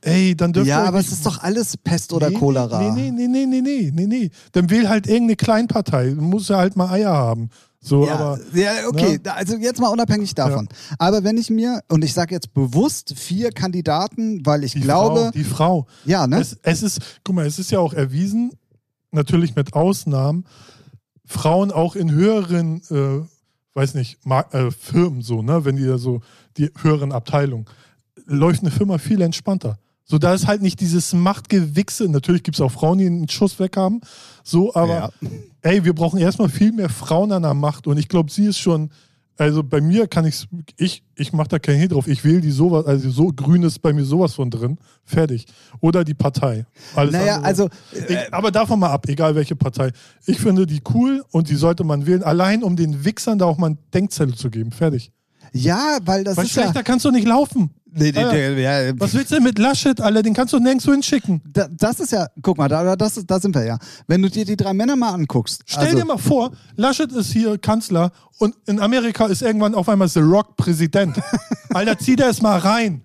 Speaker 1: ey, dann dürfen
Speaker 2: ja, aber es ist doch alles Pest oder
Speaker 1: nee,
Speaker 2: Cholera.
Speaker 1: Nee, nee, nee, nee, nee, nee, nee. Dann wähl halt irgendeine Kleinpartei. Du musst ja halt mal Eier haben. So,
Speaker 2: Ja,
Speaker 1: aber.
Speaker 2: ja, okay,
Speaker 1: ne?
Speaker 2: also jetzt mal unabhängig davon. Aber wenn ich mir, und ich sage jetzt bewusst vier Kandidaten, weil ich
Speaker 1: Die
Speaker 2: glaube,
Speaker 1: Frau, die Frau.
Speaker 2: ja, ne?
Speaker 1: Es, es ist, guck mal, es ist ja auch erwiesen, natürlich mit Ausnahmen, Frauen auch in höheren, äh, weiß nicht, Mar äh, Firmen so, ne, wenn die da so, die höheren Abteilungen, läuft eine Firma viel entspannter. So, da ist halt nicht dieses Machtgewichse. Natürlich gibt es auch Frauen, die einen Schuss weg haben. So, aber
Speaker 2: Ja.
Speaker 1: ey, wir brauchen erstmal viel mehr Frauen an der Macht. Und ich glaube, sie ist schon, also bei mir kann ich's, ich, ich mache da keinen Hehl drauf. Ich wähle die sowas, also so grün ist bei mir sowas von drin. Fertig. Oder die Partei. Alles
Speaker 2: Naja,
Speaker 1: andere-
Speaker 2: also,
Speaker 1: ich, aber davon mal ab, egal welche Partei. Ich finde die cool und die sollte man wählen, allein um den Wichsern da auch mal eine Denkzelle zu geben. Fertig.
Speaker 2: Ja, weil das
Speaker 1: Weil
Speaker 2: ist ja.
Speaker 1: schlechter kannst du nicht laufen.
Speaker 2: Nee, nee,
Speaker 1: Ah,
Speaker 2: nee, ja,
Speaker 1: Was willst du denn mit Laschet, Alter? Den kannst du nirgendwo hinschicken.
Speaker 2: da, das ist ja, guck mal, da, das da sind wir ja. Wenn du dir die drei Männer mal anguckst.
Speaker 1: Stell
Speaker 2: also,
Speaker 1: dir mal vor, Laschet ist hier Kanzler und in Amerika ist irgendwann auf einmal The Rock Präsident. *laughs* Alter, zieh dir es mal rein.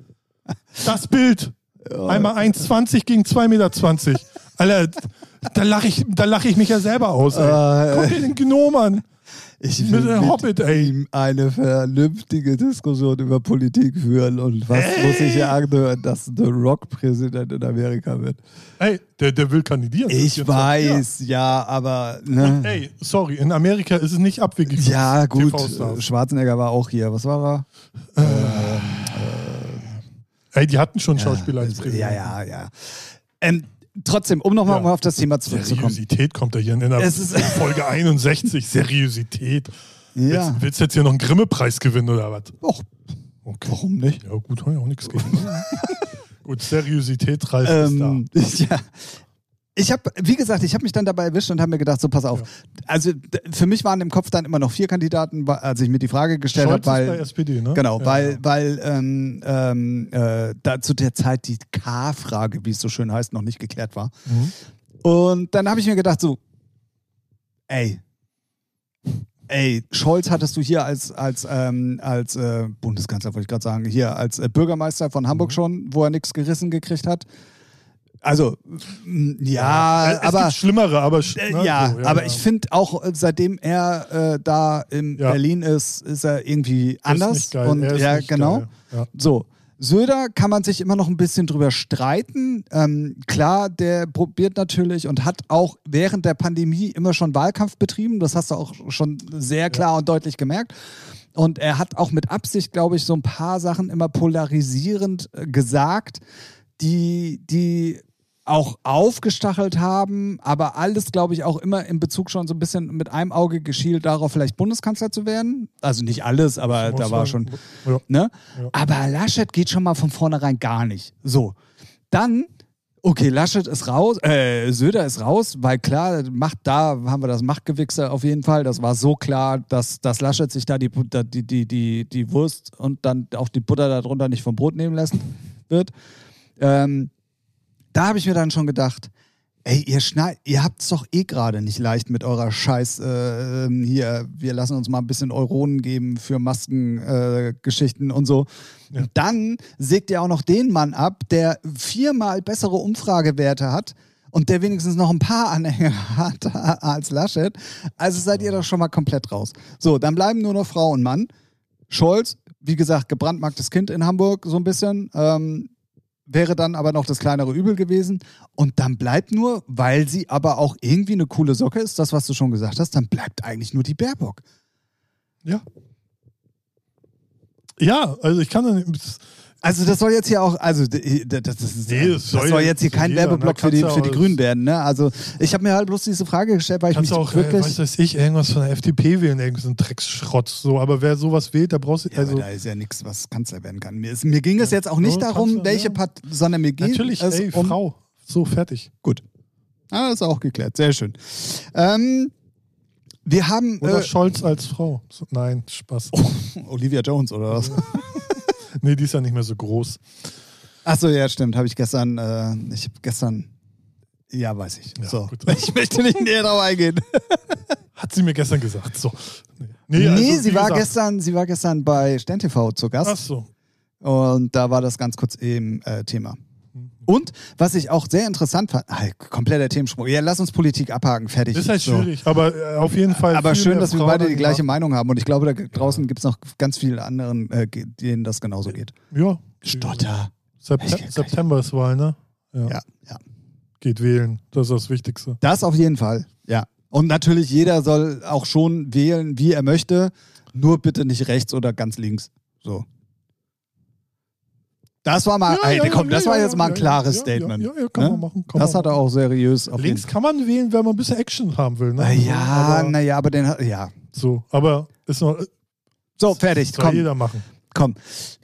Speaker 1: Das Bild. Einmal 1,20 gegen 2,20 Meter. Alter, da lache ich, da lach ich mich ja selber aus. Ey.
Speaker 2: Äh,
Speaker 1: Guck dir den Gnom an.
Speaker 2: Ich will mit
Speaker 1: Hobbit, ey.
Speaker 2: ihm eine vernünftige Diskussion über Politik führen und was muss ich hier anhören, dass The Rock Präsident in Amerika wird.
Speaker 1: Ey, der, der will kandidieren.
Speaker 2: Ich weiß, ja, aber ne?
Speaker 1: Ja. Ey, sorry, in Amerika ist es nicht abwegig.
Speaker 2: Ja, gut. Schwarzenegger war auch hier. Was war er?
Speaker 1: Ey, die hatten schon Schauspieler als
Speaker 2: ja,
Speaker 1: Präsident.
Speaker 2: ja, ja. Ähm, trotzdem, um nochmal
Speaker 1: Ja.
Speaker 2: auf das Thema zurückzukommen.
Speaker 1: Seriosität kommt da hier in der Folge 61. Seriosität.
Speaker 2: Ja.
Speaker 1: Willst, willst du jetzt hier noch einen Grimme-Preis gewinnen oder was?
Speaker 2: Och,
Speaker 1: Okay.
Speaker 2: warum nicht?
Speaker 1: Ja, gut, habe ich auch nichts gegen. *laughs* gut, Seriosität, Ralf ist
Speaker 2: Ähm, *laughs* ja. Ich habe, wie gesagt, ich habe mich dann dabei erwischt und habe mir gedacht, so pass auf. Also d- für mich waren im Kopf dann immer noch vier Kandidaten, als ich mir die Frage gestellt habe, weil
Speaker 1: SPD, ne?
Speaker 2: genau,
Speaker 1: ja,
Speaker 2: weil
Speaker 1: ja.
Speaker 2: weil ähm, ähm, äh, da zu der Zeit die K-Frage, wie es so schön heißt, noch nicht geklärt war.
Speaker 1: Mhm.
Speaker 2: Und dann habe ich mir gedacht, so, ey, ey, Scholz hattest du hier als, als, ähm, als äh, Bundeskanzler, wollte ich gerade sagen, hier als äh, Bürgermeister von Hamburg
Speaker 1: Mhm.
Speaker 2: schon, wo er nichts gerissen gekriegt hat. Also, mm, ja,
Speaker 1: es
Speaker 2: aber.
Speaker 1: gibt schlimmere, aber
Speaker 2: Äh,
Speaker 1: ne,
Speaker 2: ja,
Speaker 1: so,
Speaker 2: aber ich finde auch, äh, seitdem er äh, da in
Speaker 1: Ja.
Speaker 2: Berlin ist, ist er irgendwie
Speaker 1: ist
Speaker 2: anders. Und ja, genau.
Speaker 1: Ja.
Speaker 2: So. Söder kann man sich immer noch ein bisschen drüber streiten. Ähm, klar, der probiert natürlich und hat auch während der Pandemie immer schon Wahlkampf betrieben. Das hast du auch schon sehr klar und deutlich gemerkt. Und er hat auch mit Absicht, glaube ich, so ein paar Sachen immer polarisierend äh, gesagt, die, die auch aufgestachelt haben, aber alles, glaube ich, auch immer in Bezug schon so ein bisschen mit einem Auge geschielt darauf, vielleicht Bundeskanzler zu werden. Also nicht alles, aber da war schon.
Speaker 1: Ja.
Speaker 2: Ne?
Speaker 1: Ja.
Speaker 2: Aber Laschet geht schon mal von vornherein gar nicht. So. Dann, okay, Laschet ist raus, äh, Söder ist raus, weil klar, Macht, da haben wir das Machtgewichse auf jeden Fall. Das war so klar, dass, dass Laschet sich da die, die, die, die, die Wurst und dann auch die Butter darunter nicht vom Brot nehmen lassen wird. Ähm, da habe ich mir dann schon gedacht, ey, ihr schneid, ihr habt's doch eh gerade nicht leicht mit eurer Scheiß äh, ähm, hier, wir lassen uns mal ein bisschen Euronen geben für Maskengeschichten äh, und so.
Speaker 1: Ja.
Speaker 2: Und dann sägt ihr auch noch den Mann ab, der viermal bessere Umfragewerte hat und der wenigstens noch ein paar Anhänger *laughs* hat als Laschet. Also seid ihr doch schon mal komplett raus. So, dann bleiben nur noch Frau und Mann. Scholz, wie gesagt, gebrandmarktes Kind in Hamburg, so ein bisschen. Ähm, wäre dann aber noch das kleinere Übel gewesen. Und dann bleibt nur, weil sie aber auch irgendwie eine coole Socke ist, das, was du schon gesagt hast, dann bleibt eigentlich nur die Baerbock.
Speaker 1: Ja. Ja, also ich kann.
Speaker 2: Also das soll jetzt hier auch, also das, ist,
Speaker 1: Nee,
Speaker 2: das
Speaker 1: das
Speaker 2: soll,
Speaker 1: soll
Speaker 2: jetzt hier kein
Speaker 1: jeder, ne?
Speaker 2: Werbeblock für die, für die Grünen werden. Ne? Also ich habe mir halt bloß diese Frage gestellt, weil ich mich
Speaker 1: auch, äh,
Speaker 2: wirklich...
Speaker 1: was weiß ich, irgendwas von der FDP wählen, irgendein Drecksschrott. So, aber wer sowas wählt, der brauchst du.
Speaker 2: ja,
Speaker 1: also,
Speaker 2: aber da ist ja nichts, was Kanzler werden kann. Mir, ist, mir ging es jetzt auch nicht
Speaker 1: Ja,
Speaker 2: darum,
Speaker 1: Kanzler,
Speaker 2: welche
Speaker 1: ja.
Speaker 2: Partei, sondern mir ging
Speaker 1: natürlich,
Speaker 2: es
Speaker 1: ey,
Speaker 2: um...
Speaker 1: Frau. So, fertig.
Speaker 2: Gut. Ah, ist auch geklärt. Sehr schön. Ähm, wir haben...
Speaker 1: Oder
Speaker 2: Äh,
Speaker 1: Scholz als Frau. So, nein, Spaß.
Speaker 2: Olivia Jones oder was?
Speaker 1: Nee, die ist ja nicht mehr so groß.
Speaker 2: Achso, ja, stimmt. Habe ich gestern, äh, ich habe gestern, ja, weiß ich.
Speaker 1: Ja,
Speaker 2: so.
Speaker 1: gut. *laughs*
Speaker 2: Ich möchte nicht näher darauf eingehen. *laughs*
Speaker 1: Hat sie mir gestern gesagt. So. Nee,
Speaker 2: Nee,
Speaker 1: also,
Speaker 2: sie war
Speaker 1: gesagt-
Speaker 2: gestern, sie war gestern bei Stern TV zu Gast
Speaker 1: Ach so.
Speaker 2: und da war das ganz kurz im äh, Thema. Und was ich auch sehr interessant fand, ah, kompletter Themensprung. Ja, lass uns Politik abhaken, fertig.
Speaker 1: Ist halt
Speaker 2: So.
Speaker 1: schwierig, aber äh, auf jeden Fall.
Speaker 2: Aber schön, dass wir
Speaker 1: Frauen
Speaker 2: beide die gleiche. Meinung haben. Und ich glaube, da draußen gibt es noch ganz viele anderen, äh, denen das genauso geht.
Speaker 1: Ja.
Speaker 2: Stotter.
Speaker 1: Septe
Speaker 2: Ich kenn gleich.
Speaker 1: September ist Wahl, ne? Ja.
Speaker 2: Ja, ja.
Speaker 1: Geht wählen. Das ist das Wichtigste.
Speaker 2: Das auf jeden Fall, ja. Und natürlich, jeder soll auch schon wählen, wie er möchte. Nur bitte nicht rechts oder ganz links. So. Das war mal, ey, komm, das war jetzt mal ein klares
Speaker 1: ja,
Speaker 2: Statement.
Speaker 1: Ja, ja, kann
Speaker 2: ne?
Speaker 1: man machen. Kann
Speaker 2: Das
Speaker 1: man
Speaker 2: hat er auch seriös auf
Speaker 1: Links kann man wählen, wenn man ein bisschen Action haben will. Ne?
Speaker 2: Fall. Ja,
Speaker 1: aber,
Speaker 2: naja, aber den hat, ja.
Speaker 1: so, aber ist noch,
Speaker 2: So, fertig,
Speaker 1: soll
Speaker 2: komm,
Speaker 1: jeder machen.
Speaker 2: komm.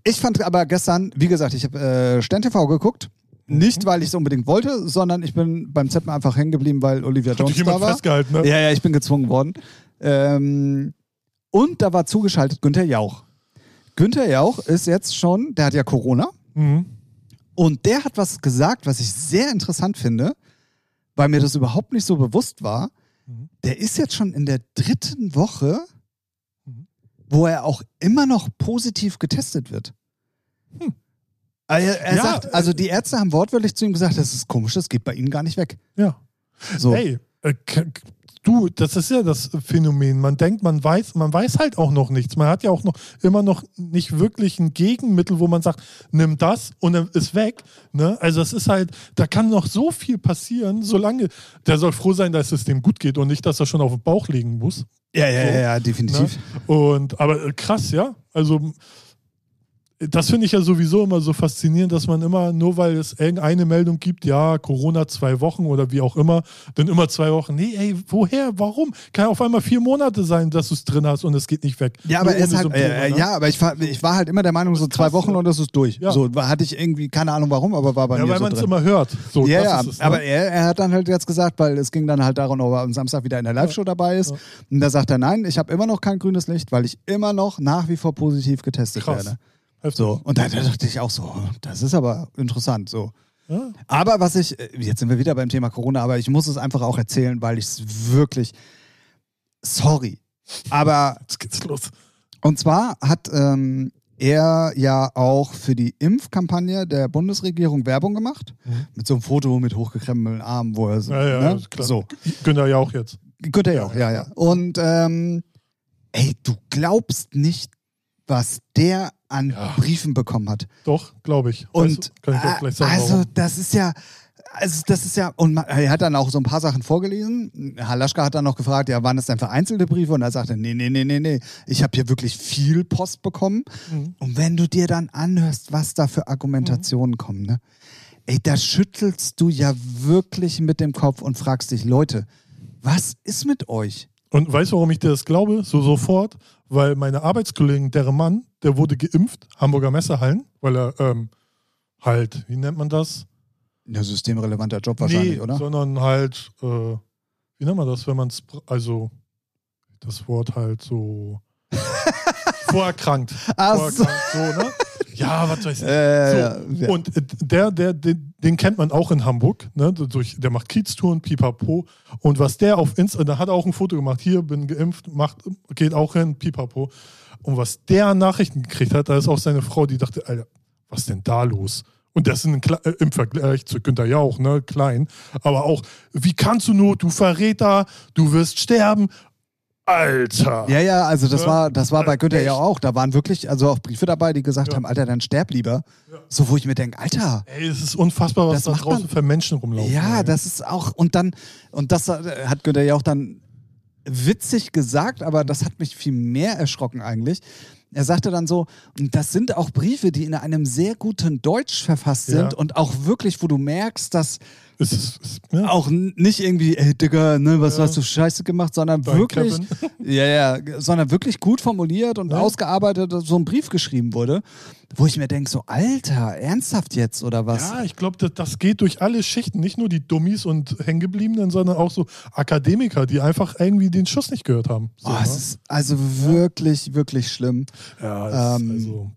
Speaker 2: Ich fand aber gestern, wie gesagt, ich habe äh, Stern TV geguckt.
Speaker 1: Mhm.
Speaker 2: Nicht, weil ich es unbedingt wollte, sondern ich bin beim Zeppen einfach hängen geblieben, weil Olivia
Speaker 1: Hat
Speaker 2: Jones
Speaker 1: dich jemand
Speaker 2: da war.
Speaker 1: festgehalten, ne?
Speaker 2: Ja, ja, ich bin gezwungen worden. Ähm, und da war zugeschaltet Günther Jauch. Günther Jauch ist jetzt schon, der hat ja Corona.
Speaker 1: Mhm.
Speaker 2: Und der hat was gesagt, was ich sehr interessant finde, weil mir das überhaupt nicht so bewusst war.
Speaker 1: Mhm.
Speaker 2: Der ist jetzt schon in der dritten Woche,
Speaker 1: Mhm.
Speaker 2: wo er auch immer noch positiv getestet wird.
Speaker 1: Hm.
Speaker 2: Er, er
Speaker 1: Ja,
Speaker 2: sagt, also die Ärzte haben wortwörtlich zu ihm gesagt, das ist komisch, das geht bei ihnen gar nicht weg.
Speaker 1: Ja.
Speaker 2: So.
Speaker 1: Hey, äh, du, das ist ja das Phänomen. Man denkt, man weiß, man weiß halt auch noch nichts. Man hat ja auch noch immer noch nicht wirklich ein Gegenmittel, wo man sagt, nimm das und dann ist weg. Ne? Also es ist halt, da kann noch so viel passieren, solange der soll froh sein, dass es dem gut geht und nicht, dass er schon auf dem Bauch liegen muss.
Speaker 2: Ja, ja,
Speaker 1: So,
Speaker 2: ja, definitiv.
Speaker 1: Und aber äh, krass, ja. Also das finde ich ja sowieso immer so faszinierend, dass man immer, nur weil es irgendeine Meldung gibt, ja, Corona zwei Wochen oder wie auch immer, dann immer zwei Wochen. Nee, ey, woher? Warum? Kann auf einmal vier Monate sein, dass du es drin hast und es geht nicht weg.
Speaker 2: Ja, aber,
Speaker 1: Nur
Speaker 2: er
Speaker 1: ohne
Speaker 2: halt,
Speaker 1: Symptome,
Speaker 2: äh,
Speaker 1: ne?
Speaker 2: ja, aber ich war, ich war halt immer der Meinung, so zwei
Speaker 1: krass,
Speaker 2: Wochen
Speaker 1: ja.
Speaker 2: und das ist durch.
Speaker 1: Ja.
Speaker 2: So hatte ich irgendwie, keine Ahnung warum, aber war bei
Speaker 1: Ja,
Speaker 2: mir
Speaker 1: weil
Speaker 2: so
Speaker 1: man es immer hört. So,
Speaker 2: ja, ja,
Speaker 1: es, ne?
Speaker 2: aber er, er hat dann halt jetzt gesagt, weil es ging dann halt darum, ob er am Samstag wieder in der Live-Show dabei ist.
Speaker 1: Ja.
Speaker 2: Und da sagt er, nein, ich habe immer noch kein grünes Licht, weil ich immer noch nach wie vor positiv getestet
Speaker 1: Krass.
Speaker 2: werde.
Speaker 1: Heftig.
Speaker 2: So. Und da, da dachte ich auch so, das ist aber interessant. So.
Speaker 1: Ja.
Speaker 2: Aber was ich, äh, jetzt sind wir wieder beim Thema Corona, aber ich muss es einfach auch erzählen, weil ich es wirklich, sorry, aber
Speaker 1: Jetzt geht's los.
Speaker 2: und zwar hat ähm, er ja auch für die Impfkampagne der Bundesregierung Werbung gemacht.
Speaker 1: Mhm.
Speaker 2: Mit so einem Foto mit hochgekrempelten Armen, wo er so.
Speaker 1: Ja, ja,
Speaker 2: ne?
Speaker 1: klar.
Speaker 2: so.
Speaker 1: Günther ja auch jetzt.
Speaker 2: Günther ja auch, ja, ja. Und ähm, ey, du glaubst nicht, was der an
Speaker 1: Ja.
Speaker 2: Briefen bekommen hat.
Speaker 1: Doch, glaube ich.
Speaker 2: Und
Speaker 1: weißt du, kann ich gleich sagen,
Speaker 2: also
Speaker 1: warum.
Speaker 2: das ist ja, also das ist ja, und man, er hat dann auch so ein paar Sachen vorgelesen. Halaschka hat dann noch gefragt, ja, waren das denn vereinzelte Briefe? Und er sagte, nee, nee, nee, nee, nee, ich habe hier wirklich viel Post bekommen.
Speaker 1: Mhm.
Speaker 2: Und wenn du dir dann anhörst, was da für Argumentationen kommen, ne? Ey, da schüttelst du ja wirklich mit dem Kopf und fragst dich, Leute, was ist mit euch?
Speaker 1: Und weißt du, warum ich dir das glaube? So sofort, weil meine Arbeitskollegen, deren Mann, der wurde geimpft, Hamburger Messehallen, weil er ähm, halt, wie nennt man das?
Speaker 2: Ja, systemrelevanter Job wahrscheinlich,
Speaker 1: nee,
Speaker 2: oder?
Speaker 1: sondern halt, äh, wie nennt man das, wenn man es, also das Wort halt so *laughs* vorerkrankt.
Speaker 2: Ach so.
Speaker 1: vorerkrankt, so, ne? Ja, was weiß ich.
Speaker 2: Äh,
Speaker 1: So. Und der, der, den, den kennt man auch in Hamburg, ne? Durch, der macht Kieztouren, pipapo. Und was der auf Insta, da hat er auch ein Foto gemacht, hier bin geimpft, macht, geht auch hin, pipapo. Und was der Nachrichten gekriegt hat, da ist auch seine Frau, die dachte, Alter, was ist denn da los? Und das ist äh, im Vergleich zu Günther Jauch, ne, klein. Aber auch, wie kannst du nur, du Verräter, du wirst sterben. Alter.
Speaker 2: Ja, ja, also das
Speaker 1: Ja.
Speaker 2: war, das war bei Günther ja
Speaker 1: Echt?
Speaker 2: auch. Da waren wirklich, also auch Briefe dabei, die gesagt
Speaker 1: Ja.
Speaker 2: haben, Alter, dann sterb lieber.
Speaker 1: Ja.
Speaker 2: So, wo ich mir denke, Alter,
Speaker 1: Ey, es ist unfassbar, was da draußen
Speaker 2: man-
Speaker 1: für Menschen rumlaufen.
Speaker 2: ja,
Speaker 1: ey.
Speaker 2: das ist auch, und dann, und das hat Günther ja auch dann witzig gesagt, aber das hat mich viel mehr erschrocken eigentlich. Er sagte dann so, das sind auch Briefe, die in einem sehr guten Deutsch verfasst sind
Speaker 1: Ja.
Speaker 2: und auch wirklich, wo du merkst, dass
Speaker 1: Es ist, es, ja.
Speaker 2: auch nicht irgendwie, ey Digga, ne, was
Speaker 1: Ja.
Speaker 2: hast du scheiße gemacht, sondern
Speaker 1: Dein
Speaker 2: wirklich,
Speaker 1: Kevin. *laughs*
Speaker 2: ja, ja, sondern wirklich gut formuliert und
Speaker 1: Ja.
Speaker 2: ausgearbeitet, so ein Brief geschrieben wurde, wo ich mir denke, so, Alter, ernsthaft jetzt oder was?
Speaker 1: Ja, ich glaube, das, das geht durch alle Schichten, nicht nur die Dummies und Hängengebliebenen, sondern auch so Akademiker, die einfach irgendwie den Schuss nicht gehört haben. So,
Speaker 2: oh, es
Speaker 1: ne?
Speaker 2: ist also wirklich, wirklich schlimm.
Speaker 1: ja, es
Speaker 2: ähm,
Speaker 1: ist also,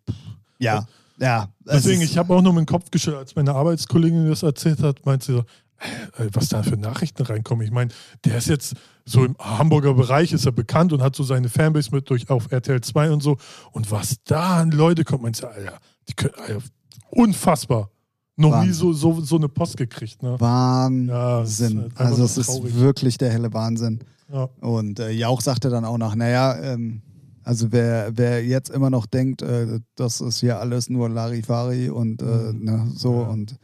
Speaker 2: Ja, ja. es
Speaker 1: deswegen, ich habe auch nur mit dem Kopf geschüttelt, als meine Arbeitskollegin das erzählt hat, meinte sie so, äh, was da für Nachrichten reinkommen. Ich meine, der ist jetzt so im Hamburger Bereich, ist er bekannt und hat so seine Fanbase mit durch auf RTL 2 und so. Und was da an Leute kommt, meinst du, Alter, die können, Alter, unfassbar. Noch nie
Speaker 2: Wahnsinn.
Speaker 1: so, so, so eine Post gekriegt. Ne?
Speaker 2: Wahnsinn.
Speaker 1: Ja, ist halt
Speaker 2: also es ist wirklich der helle Wahnsinn.
Speaker 1: Ja.
Speaker 2: Und äh, Jauch sagte dann auch noch, naja, ähm, also wer, wer jetzt immer noch denkt, äh, das ist hier alles nur Larifari und äh,
Speaker 1: Mhm.
Speaker 2: ne, so
Speaker 1: Ja.
Speaker 2: und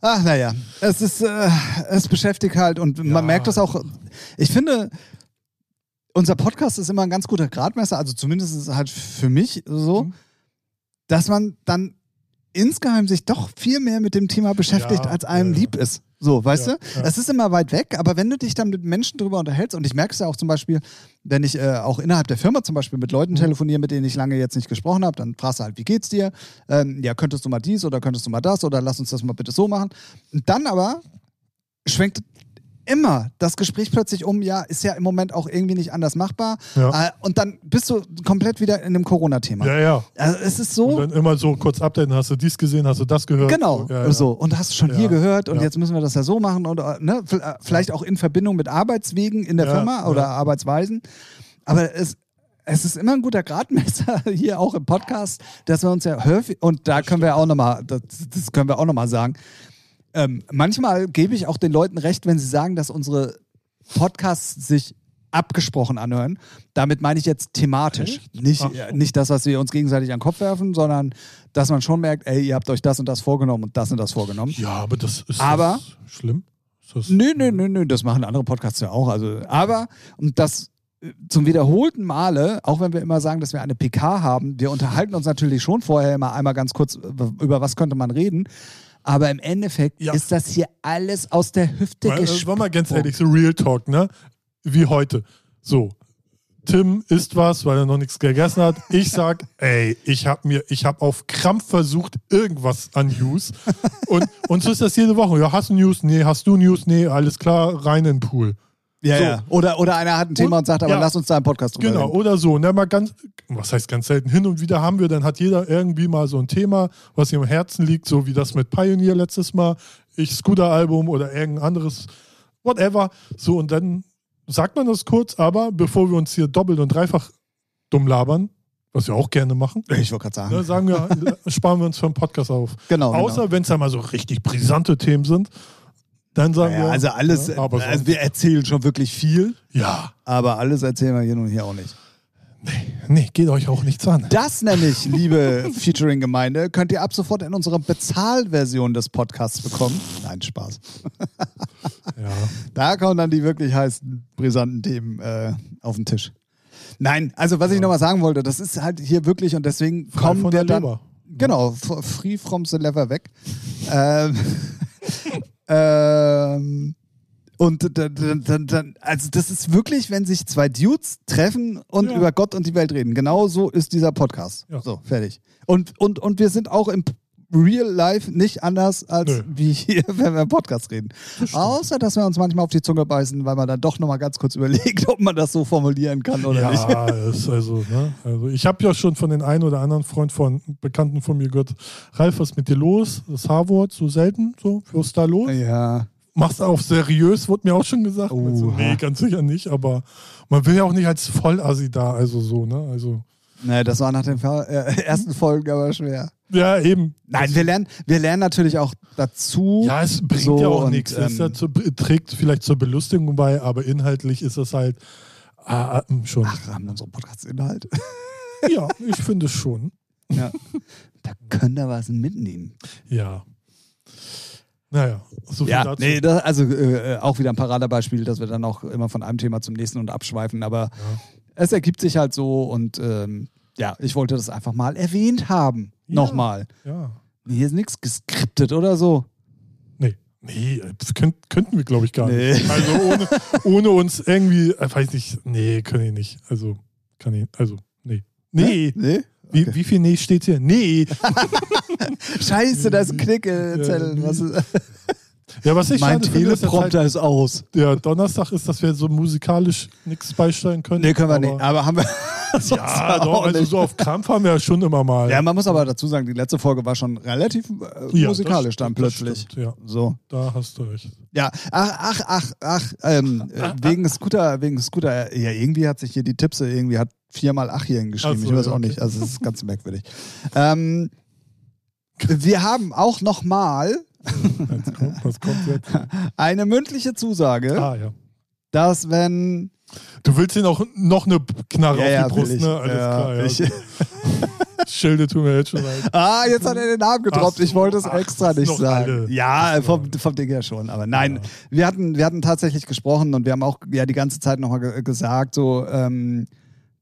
Speaker 2: ach naja, es ist, äh, es beschäftigt halt und
Speaker 1: Ja.
Speaker 2: man merkt das auch, ich finde, unser Podcast ist immer ein ganz guter Gradmesser, also zumindest ist es halt für mich so,
Speaker 1: Mhm.
Speaker 2: dass man dann insgeheim sich doch viel mehr mit dem Thema beschäftigt,
Speaker 1: Ja,
Speaker 2: als einem
Speaker 1: ja, ja.
Speaker 2: lieb ist. So, weißt
Speaker 1: Ja,
Speaker 2: du?
Speaker 1: ja.
Speaker 2: Es ist immer weit weg, aber wenn du dich dann mit Menschen drüber unterhältst, und ich merke es ja auch zum Beispiel, wenn ich äh, auch innerhalb der Firma zum Beispiel mit Leuten
Speaker 1: Mhm.
Speaker 2: telefoniere, mit denen ich lange jetzt nicht gesprochen habe, dann fragst du halt, wie geht's dir? Ähm, ja, könntest du mal dies oder könntest du mal das oder lass uns das mal bitte so machen. Und dann aber schwenkt immer das Gespräch plötzlich um, ja, ist ja im Moment auch irgendwie nicht anders machbar.
Speaker 1: Ja.
Speaker 2: Äh, und dann bist du komplett wieder in dem Corona-Thema.
Speaker 1: ja, ja.
Speaker 2: Also es ist so.
Speaker 1: Und dann immer so kurz updaten, hast du dies gesehen, hast du das gehört?
Speaker 2: Genau,
Speaker 1: Ja, ja.
Speaker 2: so. Und hast du schon hier gehört und jetzt müssen wir das ja so machen und äh, ne, äh, vielleicht auch in Verbindung mit Arbeitswegen in der Firma oder. Arbeitsweisen. Aber es, es ist immer ein guter Gradmesser *laughs* hier auch im Podcast, dass wir uns ja häufig, und da können wir auch nochmal, das, das können wir auch nochmal sagen, ähm, manchmal gebe ich auch den Leuten recht, wenn sie sagen, dass unsere Podcasts sich abgesprochen anhören. Damit meine ich jetzt thematisch.
Speaker 1: Echt?
Speaker 2: Nicht,
Speaker 1: so.
Speaker 2: äh, nicht das, was wir uns gegenseitig an den Kopf werfen, sondern dass man schon merkt, ey, ihr habt euch das und das vorgenommen und das und das vorgenommen.
Speaker 1: Ja, aber das ist
Speaker 2: Aber-
Speaker 1: das schlimm. Ist das,
Speaker 2: Nö, nö, nö, nö, das machen andere Podcasts ja auch. Also, aber, und das äh, zum wiederholten Male, auch wenn wir immer sagen, dass wir eine PK haben, wir unterhalten uns natürlich schon vorher immer einmal ganz kurz, über über was könnte man reden. Aber im Endeffekt
Speaker 1: Ja.
Speaker 2: ist das hier alles aus der Hüfte
Speaker 1: äh,
Speaker 2: gesprochen.
Speaker 1: war mal ganz ehrlich, so Real Talk, ne? Wie heute. So. Tim isst was, weil er noch nichts gegessen hat. Ich sag, *laughs* ey, ich hab mir, ich hab auf Krampf versucht, irgendwas an News. Und, und so ist das jede Woche. Ja, hast du News? Nee, hast du News? Nee, alles klar, rein in den Pool.
Speaker 2: Ja,
Speaker 1: So.
Speaker 2: ja. Oder, oder einer hat ein Thema und,
Speaker 1: Und-
Speaker 2: sagt, aber
Speaker 1: ja.
Speaker 2: lass uns da im Podcast drüber
Speaker 1: Genau,
Speaker 2: reden.
Speaker 1: oder so. Ne, mal ganz, was heißt ganz selten, hin und wieder haben wir, dann hat jeder irgendwie mal so ein Thema, was ihm am Herzen liegt, so wie das mit Pioneer letztes Mal, ich Scooter-Album oder irgendein anderes, whatever. So, und dann sagt man das kurz, aber bevor wir uns hier doppelt und dreifach dumm labern, Was wir auch gerne machen. *laughs*
Speaker 2: Ich wollte gerade sagen.
Speaker 1: Ne, sagen wir, *laughs* sparen wir uns für einen Podcast auf.
Speaker 2: Genau.
Speaker 1: Außer
Speaker 2: genau.
Speaker 1: wenn es ja mal so richtig brisante Themen sind, dann sagen
Speaker 2: Ja,
Speaker 1: wir.
Speaker 2: also alles,
Speaker 1: Ja, aber
Speaker 2: also wir erzählen schon wirklich viel,
Speaker 1: ja,
Speaker 2: aber alles erzählen wir hier nun hier auch nicht.
Speaker 1: nee, geht euch auch nichts an.
Speaker 2: Das nämlich, liebe Featuring-Gemeinde, könnt ihr ab sofort in unserer Bezahlversion des Podcasts bekommen. Nein, Spaß. *laughs*
Speaker 1: Ja.
Speaker 2: Da kommen dann die wirklich heißen, brisanten Themen äh, auf den Tisch. Nein, also was ich nochmal sagen wollte, das ist halt hier wirklich und deswegen
Speaker 1: Frei
Speaker 2: kommen
Speaker 1: von
Speaker 2: wir
Speaker 1: der
Speaker 2: dann.
Speaker 1: Leber.
Speaker 2: Genau, free from the lever weg. ähm, *laughs* ähm, und dann, dann, dann, also das ist wirklich, wenn sich zwei Dudes treffen und
Speaker 1: Ja.
Speaker 2: über Gott und die Welt reden. Genau so ist dieser Podcast.
Speaker 1: Ja.
Speaker 2: So, fertig. Und, und, und wir sind auch im Real Life nicht anders als
Speaker 1: Nö.
Speaker 2: wie hier, *laughs* wenn wir im Podcast reden. Außer, dass wir uns manchmal auf die Zunge beißen, weil man dann doch nochmal ganz kurz überlegt, *laughs* ob man das so formulieren kann oder nicht. *laughs*
Speaker 1: Ja, also, ne? also ich habe ja schon von den einen oder anderen Freund von Bekannten von mir gehört, Ralf, was ist mit dir los? Das H-Wort so selten, so, was ist da los?
Speaker 2: Ja.
Speaker 1: Machst du auf seriös, wurde mir auch schon gesagt.
Speaker 2: Oha.
Speaker 1: Also, nee, ganz sicher nicht, aber man will ja auch nicht als Vollassi da, also so, ne? Also,
Speaker 2: Nee, das war nach den äh, ersten Folgen aber schwer.
Speaker 1: Ja, eben.
Speaker 2: Nein, wir lernen, wir lernen natürlich auch dazu.
Speaker 1: Ja, es bringt
Speaker 2: So,
Speaker 1: ja auch nichts. Es ja
Speaker 2: ähm,
Speaker 1: trägt vielleicht zur Belustigung bei, aber inhaltlich ist es halt ah, schon.
Speaker 2: Ach, haben unsere Podcast-Inhalt. *laughs*
Speaker 1: Ja, ich finde schon.
Speaker 2: ja. Da können wir was mitnehmen.
Speaker 1: Ja. Naja, so viel
Speaker 2: Ja,
Speaker 1: dazu.
Speaker 2: nee, das, also äh, auch wieder ein Paradebeispiel, dass wir dann auch immer von einem Thema zum nächsten und abschweifen, aber es ergibt sich halt so und ähm, ja, ich wollte das einfach mal erwähnt haben.
Speaker 1: Ja.
Speaker 2: Nochmal.
Speaker 1: ja.
Speaker 2: Hier ist nichts geskriptet oder so.
Speaker 1: Nee, nee, das könnt, könnten wir, glaube ich, gar
Speaker 2: Nee.
Speaker 1: nicht. Also ohne, ohne uns irgendwie, äh, weiß nicht, nee, können ich nicht. Also, kann ich, also, nee. Nee.
Speaker 2: Nee?
Speaker 1: Wie, wie viel Nee steht hier? Nee. *laughs*
Speaker 2: Scheiße, da ist ein
Speaker 1: Ja,
Speaker 2: ist,
Speaker 1: Ja, was ich
Speaker 2: mein
Speaker 1: finde, ist, halt
Speaker 2: Teleprompter ist aus.
Speaker 1: der Donnerstag ist, dass wir so musikalisch nichts beisteuern können.
Speaker 2: Nee, können wir
Speaker 1: aber,
Speaker 2: nicht. Aber haben wir.
Speaker 1: Ja, doch, also so auf Krampf haben wir ja schon immer mal.
Speaker 2: Ja, man muss aber dazu sagen, die letzte Folge war schon relativ äh,
Speaker 1: Ja,
Speaker 2: musikalisch dann
Speaker 1: stimmt, das
Speaker 2: plötzlich.
Speaker 1: stimmt, ja.
Speaker 2: So.
Speaker 1: Da hast du recht.
Speaker 2: Ja, ach, ach, ach, ach, ähm, äh, wegen Scooter, wegen Scooter, ja, irgendwie hat sich hier die Tipse, irgendwie hat viermal ach hier hingeschrieben.
Speaker 1: Ach so,
Speaker 2: ich weiß auch
Speaker 1: okay.
Speaker 2: nicht. Also es ist ganz merkwürdig. Ähm, wir haben auch nochmal *laughs* eine mündliche Zusage,
Speaker 1: Ah, ja.
Speaker 2: dass wenn
Speaker 1: Du willst ihn auch noch eine Knarre
Speaker 2: Ja,
Speaker 1: auf die
Speaker 2: ja,
Speaker 1: Brust, ne? Alles
Speaker 2: Ja,
Speaker 1: klar, ja.
Speaker 2: ich- *laughs*
Speaker 1: Schilde tun mir jetzt schon leid.
Speaker 2: Ah, jetzt hat er den Namen gedroppt.
Speaker 1: Ach
Speaker 2: ich wollte es
Speaker 1: ach,
Speaker 2: extra
Speaker 1: das
Speaker 2: nicht sagen.
Speaker 1: alle.
Speaker 2: Ja, vom, vom Ding her schon. Aber nein,
Speaker 1: Ja.
Speaker 2: wir, hatten, wir hatten tatsächlich gesprochen und wir haben auch ja die ganze Zeit nochmal ge gesagt, so, ähm,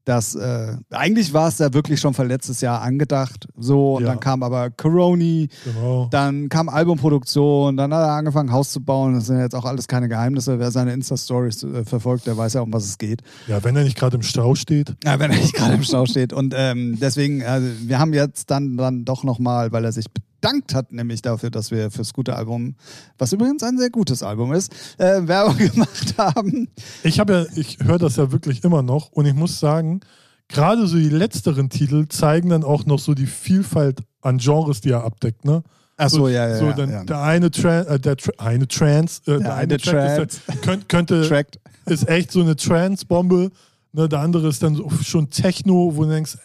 Speaker 2: dass äh, eigentlich war es ja wirklich schon für letztes Jahr angedacht. So, und
Speaker 1: Ja.
Speaker 2: dann kam aber Coroni,
Speaker 1: Genau.
Speaker 2: dann kam Albumproduktion, dann hat er angefangen, Haus zu bauen. Das sind jetzt auch alles keine Geheimnisse. Wer seine Insta-Stories äh, verfolgt, der weiß ja, um was es geht.
Speaker 1: Ja, wenn er nicht gerade im Stau steht. *laughs*
Speaker 2: Ja, wenn er nicht gerade im Stau steht. Und ähm, deswegen, also, wir haben jetzt dann, dann doch nochmal, weil er sich bedankt hat, nämlich dafür, dass wir fürs gute Album, was übrigens ein sehr gutes Album ist, äh, Werbung *laughs* gemacht haben.
Speaker 1: Ich habe ja, ich höre das ja wirklich immer noch und ich muss sagen, gerade so die letzteren Titel zeigen dann auch noch so die Vielfalt an Genres, die er abdeckt, ne?
Speaker 2: Ach so, ja, ja.
Speaker 1: So,
Speaker 2: ja, ja.
Speaker 1: der eine Tran äh, der Tra eine Trans, äh, der,
Speaker 2: eine
Speaker 1: Track
Speaker 2: Trans.
Speaker 1: Könnte
Speaker 2: Tracked.
Speaker 1: ist echt so eine Trance-Bombe. Ne, der andere ist dann so, schon Techno, wo du denkst,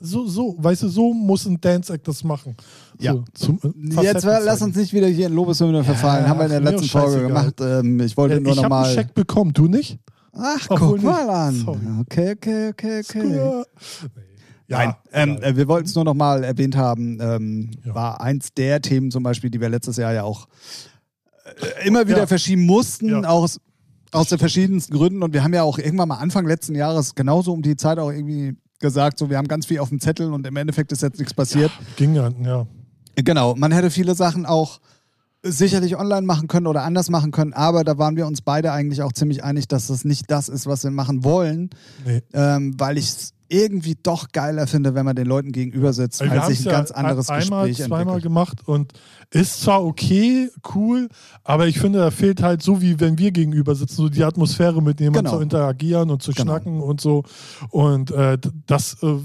Speaker 1: so, so, weißt du, so muss ein Dance-Act das machen.
Speaker 2: Ja.
Speaker 1: So, äh,
Speaker 2: Jetzt lass uns nicht wieder hier in Lobeshymne verfallen. Haben wir in der letzten Folge gemacht. Ähm, ich wollte
Speaker 1: Ja,
Speaker 2: nur
Speaker 1: ich habe einen
Speaker 2: nochmal.
Speaker 1: Scheck bekommen, du nicht?
Speaker 2: Ach,
Speaker 1: Obwohl
Speaker 2: guck mal an.
Speaker 1: Sorry.
Speaker 2: Okay, okay, okay, okay.
Speaker 1: Nee.
Speaker 2: Nein, ähm, äh, wir wollten es nur noch mal erwähnt haben, ähm,
Speaker 1: Ja.
Speaker 2: war eins der Themen zum Beispiel, die wir letztes Jahr ja auch äh, immer wieder
Speaker 1: Ja.
Speaker 2: verschieben mussten,
Speaker 1: Ja.
Speaker 2: aus, aus den verschiedensten Gründen. Und wir haben ja auch irgendwann mal Anfang letzten Jahres genauso um die Zeit auch irgendwie gesagt, so wir haben ganz viel auf dem Zettel und im Endeffekt ist jetzt nichts passiert.
Speaker 1: Ging ja, ja.
Speaker 2: Genau, man hätte viele Sachen auch sicherlich online machen können oder anders machen können, aber da waren wir uns beide eigentlich auch ziemlich einig, dass das nicht das ist, was wir machen wollen,
Speaker 1: Nee.
Speaker 2: ähm, weil ich es irgendwie doch geiler finde, wenn man den Leuten gegenüber sitzt,
Speaker 1: wir
Speaker 2: weil sich ein
Speaker 1: ja
Speaker 2: ganz anderes
Speaker 1: einmal,
Speaker 2: Gespräch
Speaker 1: zweimal
Speaker 2: entwickelt.
Speaker 1: gemacht und ist zwar okay, cool, aber ich finde, da fehlt halt so, wie wenn wir gegenüber sitzen, so die Atmosphäre, mit jemandem
Speaker 2: Genau.
Speaker 1: zu interagieren und zu
Speaker 2: Genau.
Speaker 1: schnacken und so. Und äh, das äh,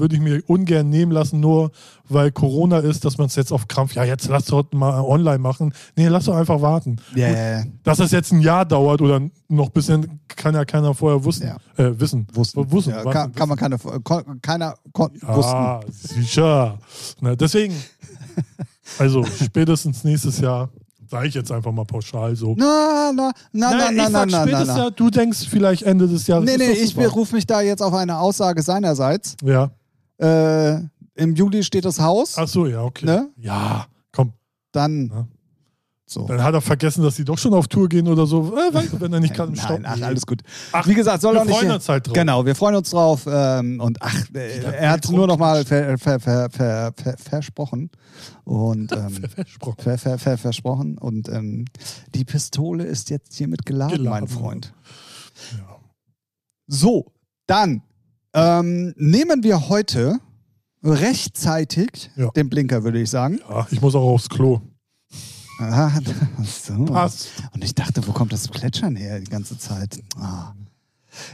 Speaker 1: würde ich mir ungern nehmen lassen, nur weil Corona ist, dass man es jetzt auf Krampf, ja, jetzt lass doch mal online machen. Nee, lass doch einfach warten.
Speaker 2: Ja.
Speaker 1: Dass das jetzt ein Jahr dauert oder noch ein bisschen, kann ja keiner vorher wussten,
Speaker 2: Ja.
Speaker 1: äh, wissen.
Speaker 2: Wussten.
Speaker 1: Wussten,
Speaker 2: ja, kann, kann man keine, kon, keiner kon,
Speaker 1: Ja, sicher. Na, deswegen, *laughs* also spätestens nächstes Jahr, sage ich jetzt einfach mal pauschal so.
Speaker 2: wussten. Na, na, na, na,
Speaker 1: Nein,
Speaker 2: na, na,
Speaker 1: sag
Speaker 2: na, na,
Speaker 1: spätestens
Speaker 2: na.
Speaker 1: Du denkst vielleicht Ende des Jahres.
Speaker 2: Nee, nee, ich berufe mich da jetzt auf eine Aussage seinerseits.
Speaker 1: Ja.
Speaker 2: Äh, Im Juli steht das Haus.
Speaker 1: Ach so, ja, okay.
Speaker 2: Ne?
Speaker 1: Ja, komm.
Speaker 2: Dann.
Speaker 1: Ja.
Speaker 2: So.
Speaker 1: Dann hat er vergessen, dass sie doch schon auf Tour gehen oder so. Äh, weißt du, wenn er nicht kann im Stau.
Speaker 2: Nein, ach, alles gut.
Speaker 1: Ach,
Speaker 2: Wie gesagt, soll
Speaker 1: wir
Speaker 2: auch nicht.
Speaker 1: freuen uns halt drauf.
Speaker 2: Genau, wir freuen uns drauf. Ähm, und ach, äh, er hat es nur noch mal ver, ver, ver, ver, ver, versprochen. Und *laughs* ähm,
Speaker 1: Versprochen.
Speaker 2: ver, ver, ver, versprochen. Und ähm, die Pistole ist jetzt hiermit geladen,
Speaker 1: Geladen,
Speaker 2: mein Freund.
Speaker 1: Ja.
Speaker 2: So, dann ähm, nehmen wir heute rechtzeitig
Speaker 1: Ja.
Speaker 2: den Blinker, würde ich sagen.
Speaker 1: ja, ich muss auch aufs Klo.
Speaker 2: Ah, *laughs* so.
Speaker 1: Passt.
Speaker 2: Und ich dachte, wo kommt das Plätschern her die ganze Zeit? Ah.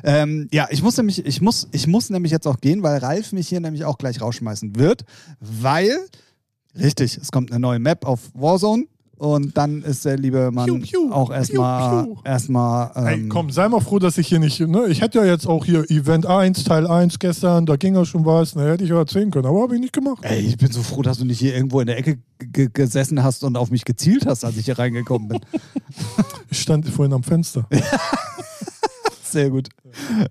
Speaker 2: Ähm, ja, ich muss nämlich, ich muss, ich muss nämlich jetzt auch gehen, weil Ralf mich hier nämlich auch gleich rausschmeißen wird, weil, richtig, es kommt eine neue Map auf Warzone und dann ist der liebe Mann
Speaker 1: Piu, piu,
Speaker 2: auch erstmal, erstmal, ähm,
Speaker 1: Ey, komm, sei mal froh, dass ich hier nicht. Ne? Ich hätte ja jetzt auch hier Event 1, Teil 1 gestern, da ging ja schon was, ne, hätte ich ja erzählen können, aber habe ich nicht gemacht.
Speaker 2: Ey, ich bin so froh, dass du nicht hier irgendwo in der Ecke gesessen hast und auf mich gezielt hast, als ich hier reingekommen bin. *laughs*
Speaker 1: Ich stand vorhin am Fenster. *laughs*
Speaker 2: Sehr gut.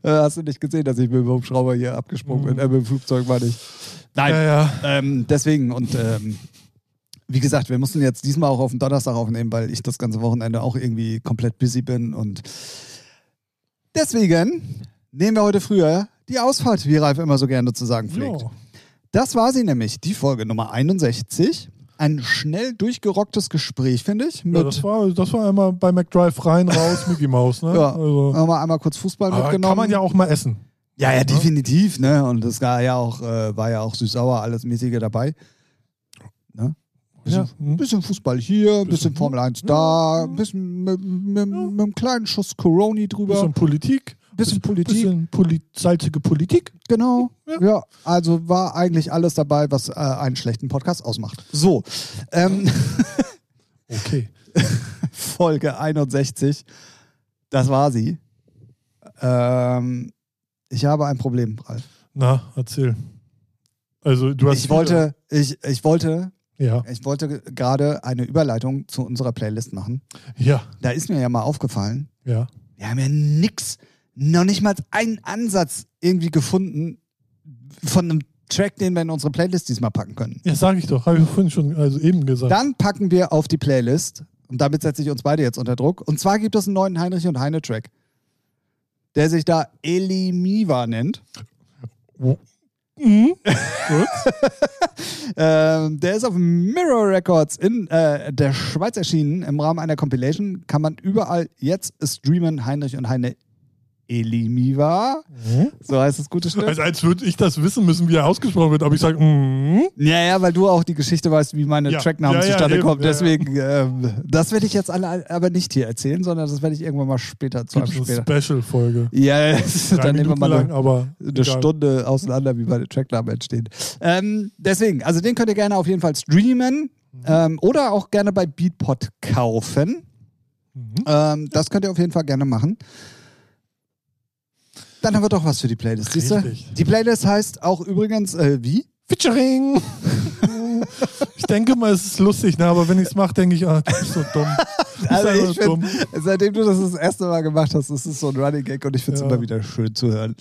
Speaker 2: Äh, hast du nicht gesehen, dass ich mit dem Hubschrauber hier abgesprungen bin? Äh, mit dem Flugzeug war nicht. Nein,
Speaker 1: Ja, ja.
Speaker 2: Ähm, deswegen und ähm, wie gesagt, wir mussten jetzt diesmal auch auf den Donnerstag aufnehmen, weil ich das ganze Wochenende auch irgendwie komplett busy bin und deswegen nehmen wir heute früher die Ausfahrt, wie Ralf immer so gerne zu sagen pflegt.
Speaker 1: ja.
Speaker 2: Das war sie nämlich, die Folge Nummer 61. Ein schnell durchgerocktes Gespräch, finde ich. Mit,
Speaker 1: ja das, war, das war einmal bei McDrive rein, raus, Mickey Mouse. Ne? *laughs*
Speaker 2: Ja.
Speaker 1: Also,
Speaker 2: haben wir einmal kurz Fußball
Speaker 1: aber
Speaker 2: mitgenommen.
Speaker 1: kann man ja auch mal essen.
Speaker 2: Ja, ja, definitiv, ne? Und das war ja auch, äh, war ja auch süß-sauer, alles mäßige dabei. Bisschen,
Speaker 1: Ja. hm.
Speaker 2: bisschen Fußball hier, bisschen,
Speaker 1: Bisschen,
Speaker 2: Formel 1
Speaker 1: ja.
Speaker 2: da, ein bisschen mit, mit, mit einem kleinen Schuss Coroni drüber.
Speaker 1: Bisschen Politik.
Speaker 2: Bisschen Politik.
Speaker 1: Bisschen Poli salzige Politik.
Speaker 2: Genau. Ja.
Speaker 1: Ja.
Speaker 2: also war eigentlich alles dabei, was äh, einen schlechten Podcast ausmacht. So, ähm, *laughs*
Speaker 1: Okay. *laughs*
Speaker 2: Folge 61, das war sie. Ähm, ich habe ein Problem, Ralf.
Speaker 1: Na, erzähl. Also du hast
Speaker 2: Ich wollte, ich, ich wollte
Speaker 1: Ja.
Speaker 2: Ich wollte gerade eine Überleitung zu unserer Playlist machen.
Speaker 1: Ja.
Speaker 2: Da ist mir ja mal aufgefallen,
Speaker 1: Ja.
Speaker 2: wir haben ja nix, noch nicht mal einen Ansatz irgendwie gefunden von einem Track, den wir in unsere Playlist diesmal packen können.
Speaker 1: Ja, sag ich doch. Habe ich vorhin schon also eben gesagt.
Speaker 2: Dann packen wir auf die Playlist, und damit setze ich uns beide jetzt unter Druck, und zwar gibt es einen neuen Heinrich und Heine Track, der sich da Elimiva nennt.
Speaker 1: Mhm. *laughs*
Speaker 2: Ähm, der ist auf Mirror Records in äh, der Schweiz erschienen. Im Rahmen einer Compilation kann man überall jetzt streamen. Heinrich und Heine Elimiva. So heißt das gute Stück.
Speaker 1: Also als würde ich das wissen müssen, wie er ausgesprochen wird. Aber ich sage, mhm.
Speaker 2: Ja, ja, weil du auch die Geschichte weißt, wie meine
Speaker 1: Ja.
Speaker 2: Tracknamen
Speaker 1: Ja, ja,
Speaker 2: zustande
Speaker 1: eben,
Speaker 2: kommen.
Speaker 1: ja, ja.
Speaker 2: Deswegen, ähm, das werde ich jetzt alle aber nicht hier erzählen, sondern das werde ich irgendwann mal später zu einem später.
Speaker 1: Special-Folge.
Speaker 2: Ja,
Speaker 1: Drei
Speaker 2: dann nehmen wir
Speaker 1: Minuten
Speaker 2: mal
Speaker 1: lang,
Speaker 2: eine,
Speaker 1: aber
Speaker 2: eine. Stunde auseinander, wie meine Tracknamen entstehen. Ähm, deswegen, also den könnt ihr gerne auf jeden Fall streamen
Speaker 1: Mhm.
Speaker 2: ähm, oder auch gerne bei Beatport kaufen.
Speaker 1: Mhm.
Speaker 2: Ähm, das könnt ihr auf jeden Fall gerne machen. Dann haben wir doch was für die Playlist, siehst du? Die Playlist heißt auch übrigens, äh, wie?
Speaker 1: Featuring. *laughs* ich denke mal, es ist lustig, ne? aber wenn ich es mache, denke ich, ah, du bist so dumm.
Speaker 2: Also ich
Speaker 1: dumm.
Speaker 2: finde, seitdem du das das erste Mal gemacht hast, ist es so ein Running Gag und ich finde es
Speaker 1: Ja.
Speaker 2: immer wieder schön zu hören.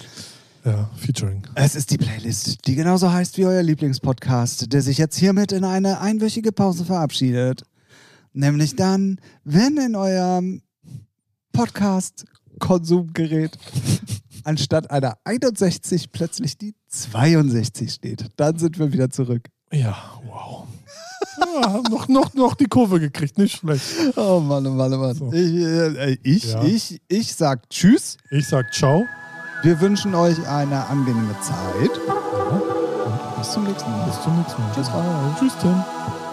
Speaker 1: Ja, Featuring.
Speaker 2: Es ist die Playlist, die genauso heißt wie euer Lieblingspodcast, der sich jetzt hiermit in eine einwöchige Pause verabschiedet. Nämlich dann, wenn in eurem Podcast-Konsumgerät anstatt einer 61 plötzlich die 62 steht. Dann sind wir wieder zurück.
Speaker 1: Ja, wow. Ja, noch, noch, noch die Kurve gekriegt, nicht schlecht.
Speaker 2: Oh Mann, oh Mann, oh Mann.
Speaker 1: So.
Speaker 2: Ich, äh, ich,
Speaker 1: Ja.
Speaker 2: ich, ich sag Tschüss.
Speaker 1: Ich sag ciao.
Speaker 2: Wir wünschen euch eine angenehme Zeit. Bis zum nächsten Mal.
Speaker 1: Bis zum nächsten Mal. Tschüss, Tim.